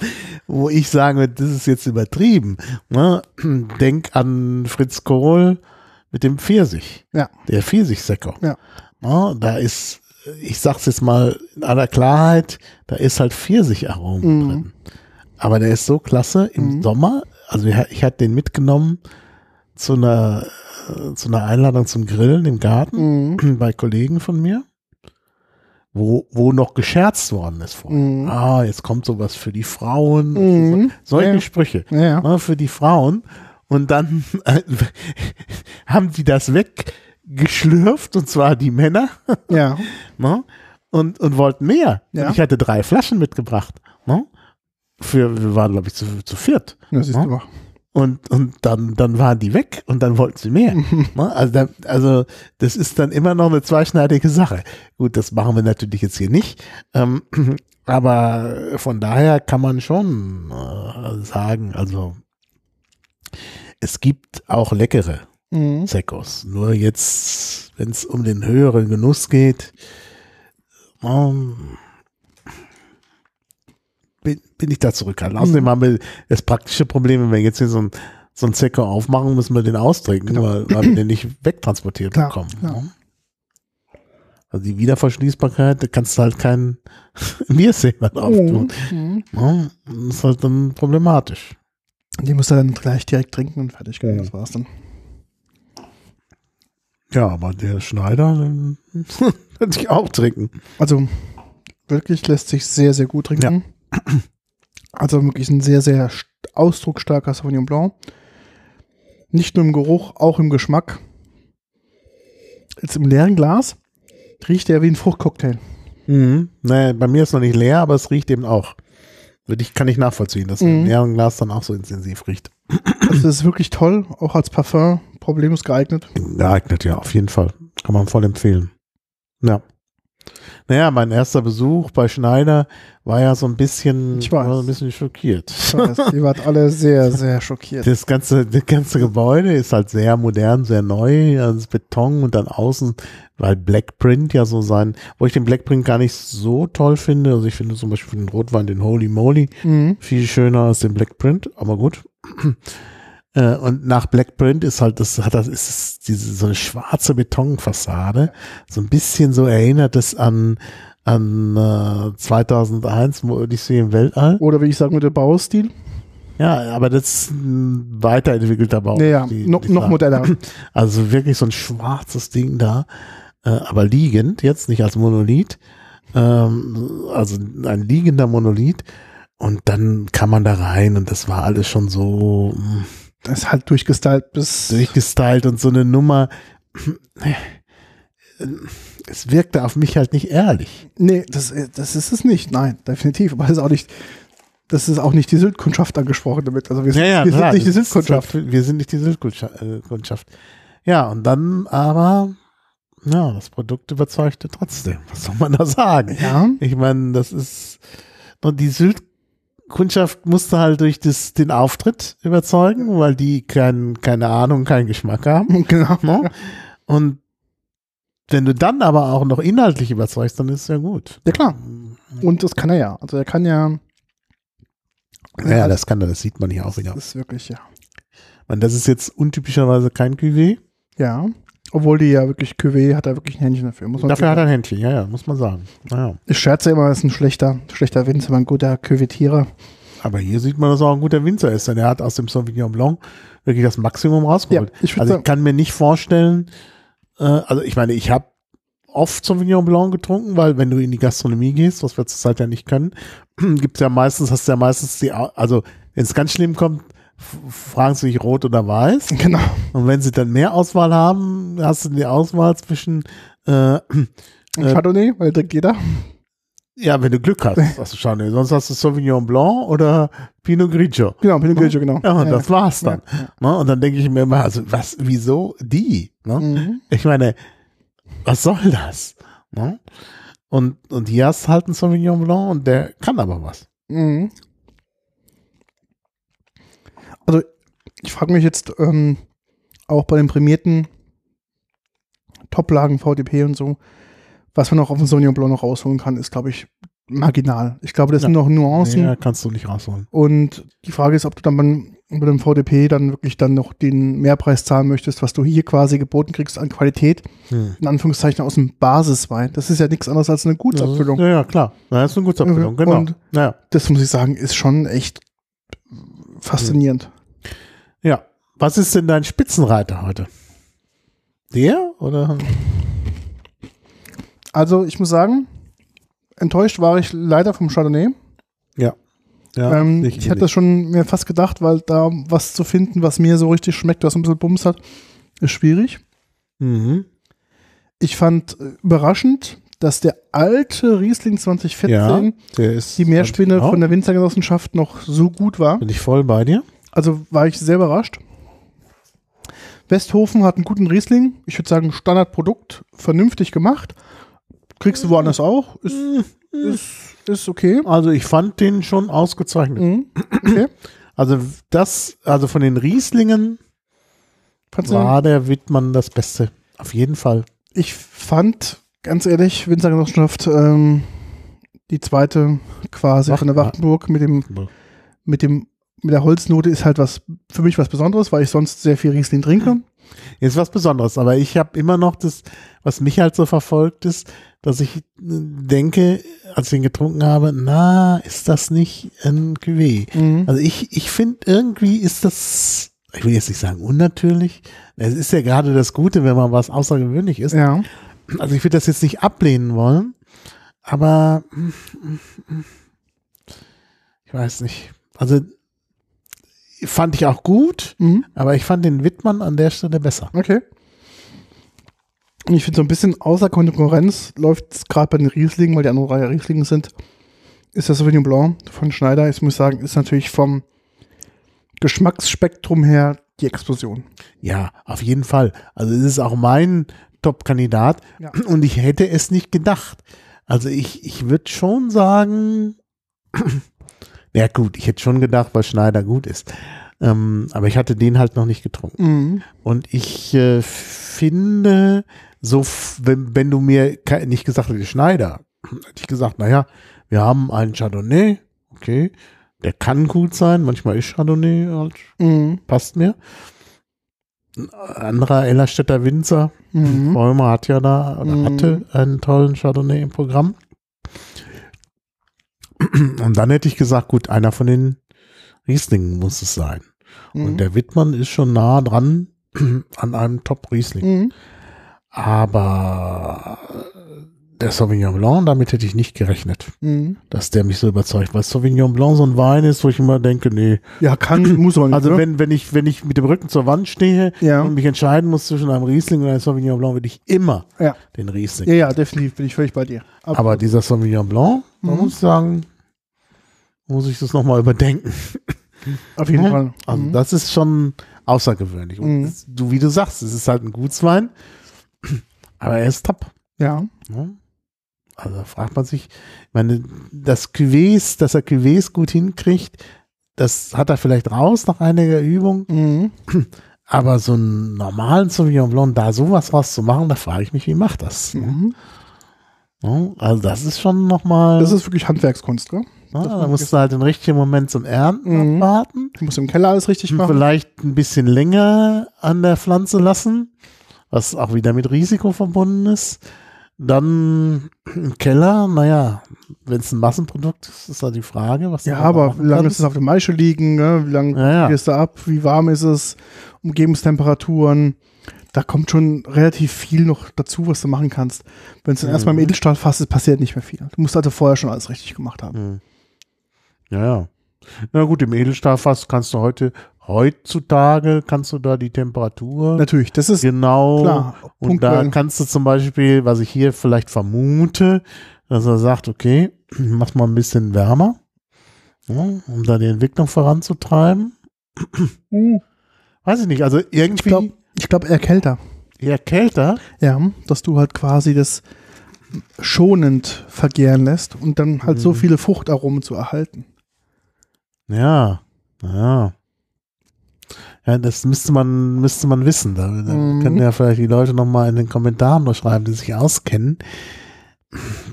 wo ich sage, das ist jetzt übertrieben. Ne? Denk an Fritz Kohl mit dem Pfirsich, Ja. der Pfirsichsäcker. Ja. Ne? Da ist, ich sag's jetzt mal in aller Klarheit, da ist halt Pfirsicharomen Mhm. drin. Aber der ist so klasse im Mhm. Sommer. Also ich, hatte den mitgenommen zu einer, äh, zu einer Einladung zum Grillen im Garten Mhm. bei Kollegen von mir, wo, wo noch gescherzt worden ist vorher. Mhm. Ah, jetzt kommt sowas für die Frauen. Mhm. Solche Ja. Sprüche Ja, ne, für die Frauen. Und dann äh, haben die das weggeschlürft, und zwar die Männer, ja. ne, und, und wollten mehr. Ja. Und ich hatte drei Flaschen mitgebracht. Ne? Für, wir waren, glaube ich, zu, zu viert. Ja. du mal. Und, und dann, dann waren die weg und dann wollten sie mehr. Ne? Also, da, also das ist dann immer noch eine zweischneidige Sache. Gut, das machen wir natürlich jetzt hier nicht. Ähm, aber von daher kann man schon äh, sagen, also es gibt auch leckere Mhm. Sekos. Nur jetzt, wenn es um den höheren Genuss geht, ähm, bin, bin ich da zurückhaltend. Außerdem haben wir das praktische Problem, wenn wir jetzt hier so ein, so ein Sekko aufmachen, müssen wir den austrinken, Genau. weil, weil wir den nicht wegtransportiert Klar, bekommen. klar. ne? Also die Wiederverschließbarkeit, da kannst du halt keinen Biersäger drauf tun. Mhm. Ne? Das ist halt dann problematisch. Die musst du dann gleich direkt trinken und fertig. Mhm. Das war's dann. Ja, aber der Schneider, den könnte ich auch trinken. Also wirklich lässt sich sehr, sehr gut trinken. Also wirklich ein sehr, sehr st- ausdrucksstarker Sauvignon Blanc. Nicht nur im Geruch, auch im Geschmack. Jetzt im leeren Glas riecht er wie ein Fruchtcocktail. Mhm. Nee, bei mir ist noch nicht leer, aber es riecht eben auch. Ich, kann ich nachvollziehen, dass Mhm. leeren Glas dann auch so intensiv riecht. Also das ist wirklich toll, auch als Parfum problemlos geeignet. Geeignet, ja, auf jeden Fall. Kann man voll empfehlen. Ja. Naja, mein erster Besuch bei Schneider war ja so ein bisschen, Ich war ein bisschen schockiert. Ich weiß, ihr wart alle sehr, sehr schockiert. Das ganze, das ganze Gebäude ist halt sehr modern, sehr neu, also Beton und dann außen, weil Blackprint ja so sein, wo ich den Blackprint gar nicht so toll finde. Also ich finde zum Beispiel den Rotwein, den Holy Moly, Mhm. viel schöner als den Blackprint, aber gut. Äh, Und nach Blackprint ist halt, das hat das ist es diese so eine schwarze Betonfassade, so ein bisschen so erinnert es an an äh, 2001 Odyssee im Weltall. Oder wie ich sagen würde, Baustil. Ja, aber das ist ein weiterentwickelter Bau. Naja, die- noch, die noch moderner. Also wirklich so ein schwarzes Ding da, äh, aber liegend, jetzt nicht als Monolith, ähm, also ein liegender Monolith. Und dann kam man da rein und das war alles schon so mh, Das ist halt durchgestylt bis. durchgestylt und so eine Nummer. Es wirkte auf mich halt nicht ehrlich. Nee, das, das ist es nicht. Nein, definitiv. Aber das ist auch nicht. Das ist auch nicht die Südkundschaft angesprochen damit. Also wir, sind- wir klar, sind nicht die Südkundschaft. halt- Wir sind nicht die Südkundschaft. Ja, und dann aber, ja, das Produkt überzeugte trotzdem. Was soll man da sagen? Ja. Ich meine, das ist, und die Süd, Kundschaft musste halt durch das, den Auftritt überzeugen, weil die kein, keine Ahnung, keinen Geschmack haben. Genau. Ne? Und wenn du dann aber auch noch inhaltlich überzeugst, dann ist es ja gut. Ja, klar. Und das kann er ja. Also er kann ja. Ja, das kann er, das sieht man hier auch das wieder. ist wirklich, ja. Und das ist jetzt untypischerweise kein Cuvée. Ja. Obwohl die ja wirklich Cuvée hat er wirklich ein Händchen dafür. Muss man Dafür hat er ein Händchen, ja, ja, muss man sagen. Naja. Ich scherze immer, er ist ein schlechter, schlechter Winzer, ein guter Cuvetier. Aber hier sieht man, dass er auch ein guter Winzer ist, denn er hat aus dem Sauvignon Blanc wirklich das Maximum rausgeholt. Ja, ich also ich kann mir nicht vorstellen, äh, also ich meine, ich habe oft Sauvignon Blanc getrunken, weil wenn du in die Gastronomie gehst, was wir zurzeit ja nicht können, gibt's ja meistens, hast du ja meistens die, also wenn es ganz schlimm kommt, fragen sie sich rot oder weiß. Genau. Und wenn sie dann mehr Auswahl haben, hast du die Auswahl zwischen äh, Äh, Chardonnay, weil trinkt jeder. ja, wenn du Glück hast, hast du schon. Sonst hast du Sauvignon Blanc oder Pinot Grigio. Genau, Pinot Grigio, genau. Ja, und das war's dann. Ja, Ne? Und dann denke ich mir immer, also was, wieso die? Ne? Mhm. Ich meine, was soll das? Ne? Und, und hier hast du halt einen Sauvignon Blanc und der kann aber was. Mhm. Also, ich frage mich jetzt ähm, auch bei den prämierten Toplagen VDP und so, was man noch auf dem Sauvignon Blanc noch rausholen kann, ist, glaube ich, marginal. Ich glaube, das sind noch Nuancen. Ja, kannst du nicht rausholen. Und die Frage ist, ob du dann beim, bei dem VDP dann wirklich dann noch den Mehrpreis zahlen möchtest, was du hier quasi geboten kriegst an Qualität, Hm. in Anführungszeichen aus dem Basiswein. Das ist ja nichts anderes als eine Gutsabfüllung. Ja, ja, klar. Das ist eine Gutsabfüllung, genau. Und- ja. Das muss ich sagen, ist schon echt faszinierend. ja. Was ist denn dein Spitzenreiter heute? Der oder? Also ich muss sagen, enttäuscht war ich leider vom Chardonnay. Ja. ähm, sehe ich hätte das schon mir fast gedacht, weil da was zu finden, was mir so richtig schmeckt, was ein bisschen Bums hat, ist schwierig. Mhm. Ich fand äh, überraschend, dass der alte Riesling 2014, Ja, der ist. die Meerspinne Ja, von der Winzergenossenschaft, noch so gut war. Bin ich voll bei dir? Also war ich sehr überrascht. Westhofen hat einen guten Riesling. Ich würde sagen, Standardprodukt, vernünftig gemacht. Kriegst du woanders auch. Ist, ist, ist okay. Also ich fand den schon ausgezeichnet. Mhm. Okay. Also das, also von den Rieslingen Fandst du- war der Wittmann das Beste. Auf jeden Fall. Ich fand, ganz ehrlich, Winzergenossenschaft, ähm, die zweite quasi von der Wacht- Wachtenburg mit dem, mit dem, mit der Holznote ist halt was, für mich was Besonderes, weil ich sonst sehr viel Riesling trinke. Ist was Besonderes, aber ich habe immer noch das, was mich halt so verfolgt ist, dass ich äh, denke, als ich ihn getrunken habe, na, ist das nicht ein Cuvée? Mhm. Also ich, ich finde irgendwie ist das, ich will jetzt nicht sagen unnatürlich, es ist ja gerade das Gute, wenn man was außergewöhnlich ist. Ja. Also ich würde das jetzt nicht ablehnen wollen, aber ich weiß nicht. Also fand ich auch gut, Mhm. aber ich fand den Wittmann an der Stelle besser. Okay. Und ich finde so ein bisschen außer Konkurrenz läuft es gerade bei den Rieslingen, weil die anderen drei Rieslingen sind, ist das Sauvignon Blanc von Schneider. Ich muss sagen, ist natürlich vom Geschmacksspektrum her die Explosion. Ja, auf jeden Fall. Also es ist auch mein Top-Kandidat Ja. und ich hätte es nicht gedacht. Also ich, ich würde schon sagen, ja gut, ich hätte schon gedacht, weil Schneider gut ist. Ähm, aber ich hatte den halt noch nicht getrunken. Mhm. Und ich äh, finde, so, wenn, wenn du mir nicht gesagt hättest, Schneider, hätte ich gesagt, naja, wir haben einen Chardonnay, okay, der kann gut sein, manchmal ist Chardonnay halt, Mhm. passt mir. Anderer Ellerstädter Winzer, Mhm. Bäumer hat ja da, oder Mhm. hatte einen tollen Chardonnay im Programm. Und dann hätte ich gesagt, gut, einer von den Rieslingen muss es sein. Mhm. Und der Wittmann ist schon nah dran an einem Top-Riesling. Mhm. Aber der Sauvignon Blanc, damit hätte ich nicht gerechnet, Mhm. dass der mich so überzeugt. Weil Sauvignon Blanc so ein Wein ist, wo ich immer denke, nee. Ja, kann, muss aber nicht. Also ne? wenn, wenn ich, wenn ich mit dem Rücken zur Wand stehe Ja. und mich entscheiden muss zwischen einem Riesling und einem Sauvignon Blanc, würde ich immer Ja. den Riesling. Ja, ja, definitiv bin ich völlig bei dir. Aber dieser Sauvignon Blanc, da Mhm. muss sagen, muss ich das nochmal überdenken. auf jeden Ja. Fall. Also Mhm. das ist schon außergewöhnlich. Und Mhm. du, wie du sagst, es ist halt ein Gutswein, aber er ist top. Ja. Ne? Also da fragt man sich, ich meine, das Cuvées, dass er Cuvées gut hinkriegt, das hat er vielleicht raus nach einiger Übung. Mhm. Aber so einen normalen Sauvignon Blanc, da sowas rauszumachen, da frage ich mich, wie macht das? Mhm. Ja, Also das ist schon nochmal, Das ist wirklich Handwerkskunst, gell? ja, da musst du halt den richtigen Moment zum Ernten Mhm. abwarten. Du musst im Keller alles richtig machen. Vielleicht ein bisschen länger an der Pflanze lassen, was auch wieder mit Risiko verbunden ist. Dann im Keller, naja, wenn es ein Massenprodukt ist, ist da die Frage, was Ja, aber wie lange ist es auf der Maische liegen? Ne? Wie lange Ja, ja. gehst du ab? Wie warm ist es? Umgebungstemperaturen? Da kommt schon relativ viel noch dazu, was du machen kannst. Wenn es dann erstmal im Mhm. Edelstahlfass ist, passiert nicht mehr viel. Du musst also vorher schon alles richtig gemacht haben. Hm. Ja, ja. Na gut, im Edelstahlfass kannst du heute, heutzutage kannst du da die Temperatur Natürlich, das ist genau klar. Und da kannst du zum Beispiel, was ich hier vielleicht vermute, dass er sagt, okay, mach mal ein bisschen wärmer, ja, um da die Entwicklung voranzutreiben. Uh, Weiß ich nicht, also ich irgendwie glaube ich glaub eher kälter. eher kälter. Ja, dass du halt quasi das schonend vergären lässt und dann halt so Mhm. viele Fruchtaromen zu erhalten. Ja, ja. Ja, das müsste man, müsste man wissen. Da, Mhm. können ja vielleicht die Leute nochmal in den Kommentaren noch schreiben, die sich auskennen,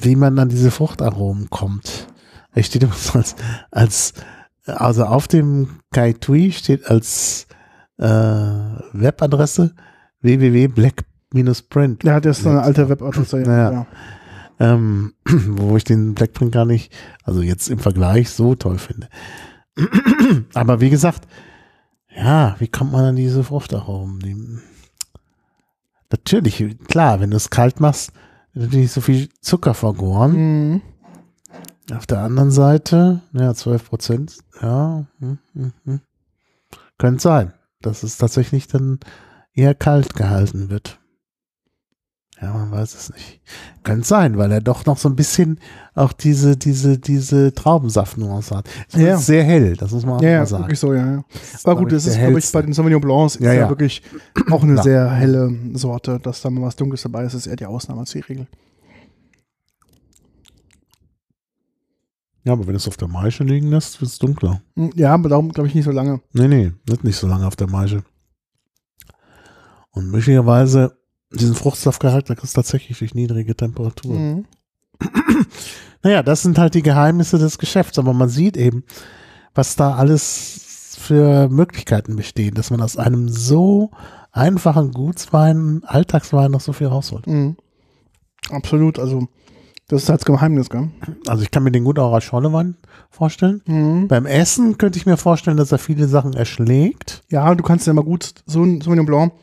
wie man an diese Fruchtaromen kommt. Da steht immer so als, als, also auf dem Kaitui steht als äh, Webadresse www.black-print. Ja, das ist eine alte Webadresse. Naja. ja. ähm, wo ich den Blackprint gar nicht, also jetzt im Vergleich so toll finde. Aber wie gesagt, ja, wie kommt man an diese Fruchtaromen? Die, natürlich, klar, wenn du es kalt machst, wird natürlich so viel Zucker vergoren. Mhm. Auf der anderen Seite, ja, 12 Prozent, ja, hm, hm, hm. könnte sein, dass es tatsächlich dann eher kalt gehalten wird. Ja, man weiß es nicht. Könnte sein, weil er doch noch so ein bisschen auch diese, diese, diese Traubensaftnuance hat. Ja. ist sehr hell, das muss man auch Ja, ja, mal sagen. wirklich so, ja. ja. Aber gut, das ist, glaube ich, bei den Sauvignon Blancs ist Ja, ja, ja. wirklich auch eine Klar. sehr helle Sorte. Dass da mal was Dunkles dabei ist, ist eher die Ausnahme als die Regel. Ja, aber wenn du es auf der Maische liegen lässt, wird es dunkler. Hm, Ja, aber darum glaube ich nicht so lange. Nee, nee, nicht so lange auf der Maische. Und möglicherweise diesen Fruchtsaftcharakter kriegst du tatsächlich durch niedrige Temperaturen. Mhm. Naja, das sind halt die Geheimnisse des Geschäfts, aber man sieht eben, was da alles für Möglichkeiten bestehen, dass man aus einem so einfachen Gutswein, Alltagswein noch so viel rausholt. Mhm. Absolut, also das ist halt das Geheimnis, gell? Also ich kann mir den gut auch als Schollewein vorstellen. Mhm. Beim Essen könnte ich mir vorstellen, dass er viele Sachen erschlägt. Ja, du kannst ja immer gut so ein Sauvignon Blanc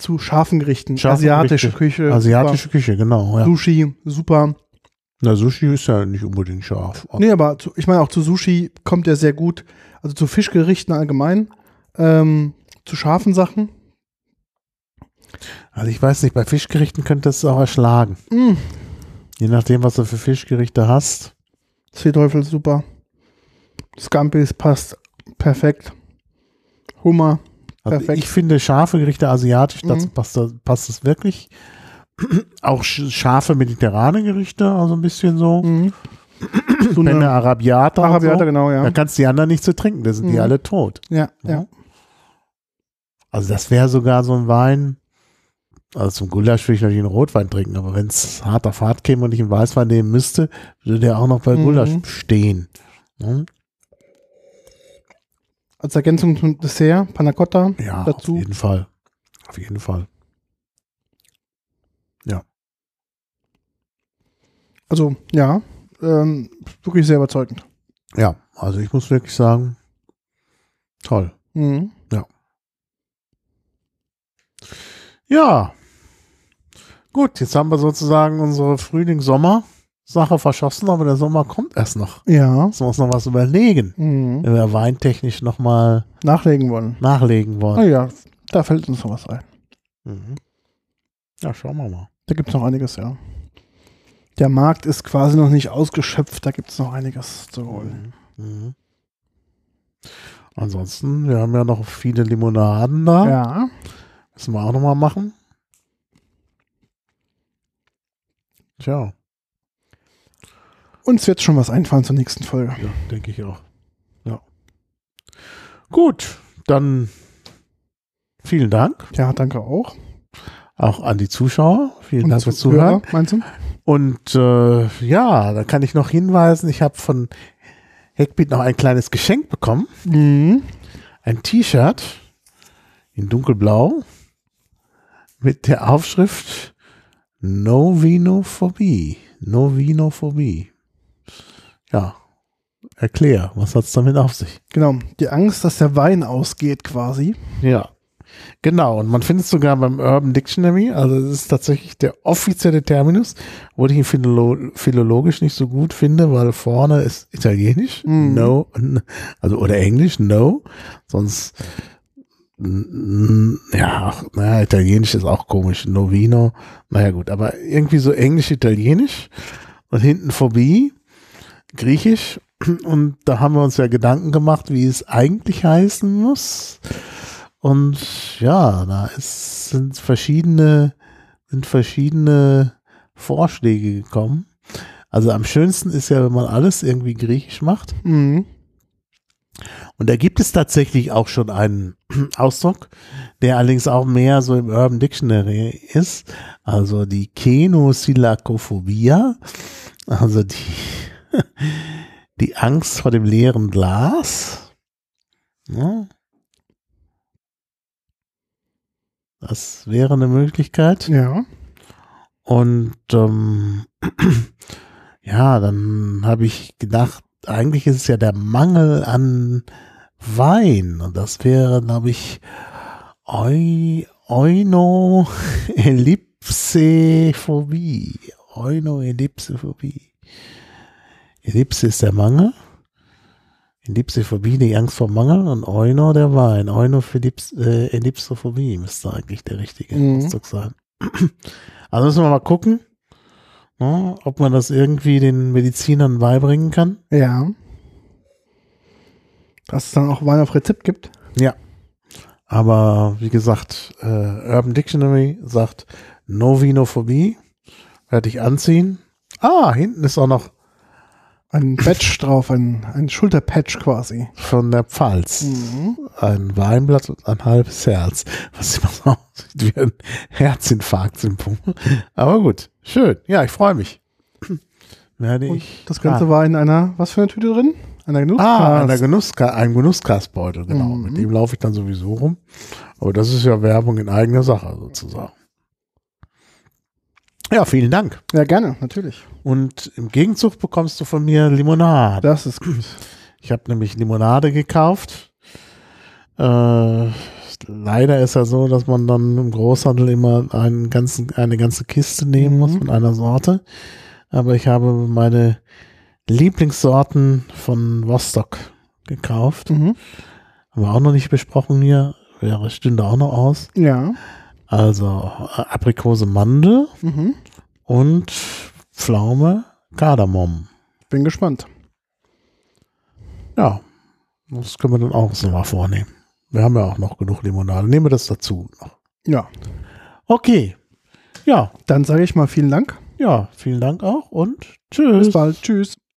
zu scharfen Gerichten, Scharfen asiatische Gerichte. Küche, Asiatische Küche, genau. super. Ja. Sushi, super. Na, Sushi ist ja nicht unbedingt scharf. Nee, aber zu, ich meine auch zu Sushi kommt er sehr gut, also zu Fischgerichten allgemein, ähm, zu scharfen Sachen. Also ich weiß nicht, bei Fischgerichten könnte es auch erschlagen. Mm, Je nachdem, was du für Fischgerichte hast. Seeteufel super. Scampis passt perfekt. Hummer, Perfekt. ich finde scharfe Gerichte asiatisch, dazu Mhm. passt, das- passt es wirklich. Auch sch- scharfe mediterrane Gerichte, also ein bisschen so. mhm. so eine Arabiata. Arabiata, so. genau, ja. Da kannst du die anderen nicht zu trinken, da sind die Mhm. alle tot. Ja, Ja. ja. Also das wäre sogar so ein Wein. Also zum Gulasch würde ich natürlich einen Rotwein trinken, aber wenn es hart auf hart käme und ich einen Weißwein nehmen müsste, würde der auch noch bei Mhm. Gulasch stehen. Ne? Als Ergänzung zum Dessert, Panna Cotta Ja, dazu. auf jeden Fall. Auf jeden Fall. Also, ja, ähm, wirklich sehr überzeugend. Ja, also ich muss wirklich sagen, toll. Mhm. Ja. Gut, jetzt haben wir sozusagen unsere Frühling-Sommer-Sache verschossen, aber der Sommer kommt erst noch. Ja, wir uns noch was überlegen, mhm. wenn wir weintechnisch nochmal nachlegen wollen. nachlegen Ah wollen. ja, da fällt uns noch was ein. Mhm. Ja, schauen wir mal. Da gibt es noch einiges, ja. Der Markt ist quasi noch nicht ausgeschöpft, da gibt es noch einiges zu holen. Mhm. Ansonsten, wir haben ja noch viele Limonaden da. Ja, Müssen wir auch nochmal machen. Tja. Uns wird schon was einfallen zur nächsten Folge. Ja, denke ich auch. Ja. Gut, dann vielen Dank. Ja, danke auch. Auch an die Zuschauer. Vielen Und Dank fürs Zuhören. Meinst du? Und äh, ja, da kann ich noch hinweisen, ich habe von Hackbeat noch ein kleines Geschenk bekommen. Mhm. Ein T-Shirt in dunkelblau mit der Aufschrift No Vinophobie. Ja, erklär, was hat's damit auf sich? Genau. Die Angst, dass der Wein ausgeht, quasi. Ja. Genau, und man findet es sogar beim Urban Dictionary, also es ist tatsächlich der offizielle Terminus, wo ich ihn philolo philologisch nicht so gut finde, weil vorne ist Italienisch, Mhm. no, also oder Englisch, no, sonst mm, ja, naja, Italienisch ist auch komisch, Novino, naja gut, aber irgendwie so Englisch-Italienisch und hinten Phobie, Griechisch und da haben wir uns ja Gedanken gemacht, wie es eigentlich heißen muss. Und ja, da ist, sind verschiedene, sind verschiedene Vorschläge gekommen. Also am schönsten ist ja, wenn man alles irgendwie griechisch macht. Mhm. Und da gibt es tatsächlich auch schon einen Ausdruck, der allerdings auch mehr so im Urban Dictionary ist. Also die Kenosilakophobia, also die, die Angst vor dem leeren Glas. Ja. Das wäre eine Möglichkeit. Ja. Und ähm, ja, dann habe ich gedacht, eigentlich ist es ja der Mangel an Wein. Und das wäre, glaube ich, Eu Eunoellipsephobie. Eunoellipsephobie. Ellipse ist der Mangel. Ellipsephobie, die Angst vor Mangel. Und Euno der Wein. Eunophilips- äh, Ellipsophobie müsste eigentlich der richtige Mhm. Ausdruck sein. Also müssen wir mal gucken, ne, ob man das irgendwie den Medizinern beibringen kann. Ja. Dass es dann auch Wein auf Rezept gibt. Ja. Aber wie gesagt, äh, Urban Dictionary sagt Novinophobie. Werde ich anziehen. Ah, hinten ist auch noch Ein Badge drauf, ein, ein Schulterpatch quasi. von der Pfalz. Mhm. Ein Weinblatt und ein halbes Herz. Was immer so aussieht wie ein Herzinfarkt-Symptom. Aber gut, schön. Ja, ich freue mich. Werde Und ich. das Ganze war in einer, was für eine Tüte drin? Einer Genuss? Ah, einer Genusska ein Genusskastbeutel, genau. Mhm. Mit dem laufe ich dann sowieso rum. Aber das ist ja Werbung in eigener Sache sozusagen. Ja, vielen Dank. Ja, gerne, natürlich. Und im Gegenzug bekommst du von mir Limonade. Das ist gut. Ich habe nämlich Limonade gekauft. Äh, leider ist ja so, dass man dann im Großhandel immer einen ganzen, eine ganze Kiste nehmen muss Mhm. von einer Sorte. Aber ich habe meine Lieblingssorten von Vostok gekauft. Mhm. Haben wir auch noch nicht besprochen hier. Wäre, stünde auch noch aus. Ja. Also äh, Aprikose Mandel Mhm. und Pflaume Kardamom. Bin gespannt. Ja, das können wir dann auch so mal vornehmen. Wir haben ja auch noch genug Limonade. Nehmen wir das dazu noch. Ja. Okay. Ja, Dann sage ich mal vielen Dank. ja, vielen Dank auch und Bis tschüss. bald. Tschüss.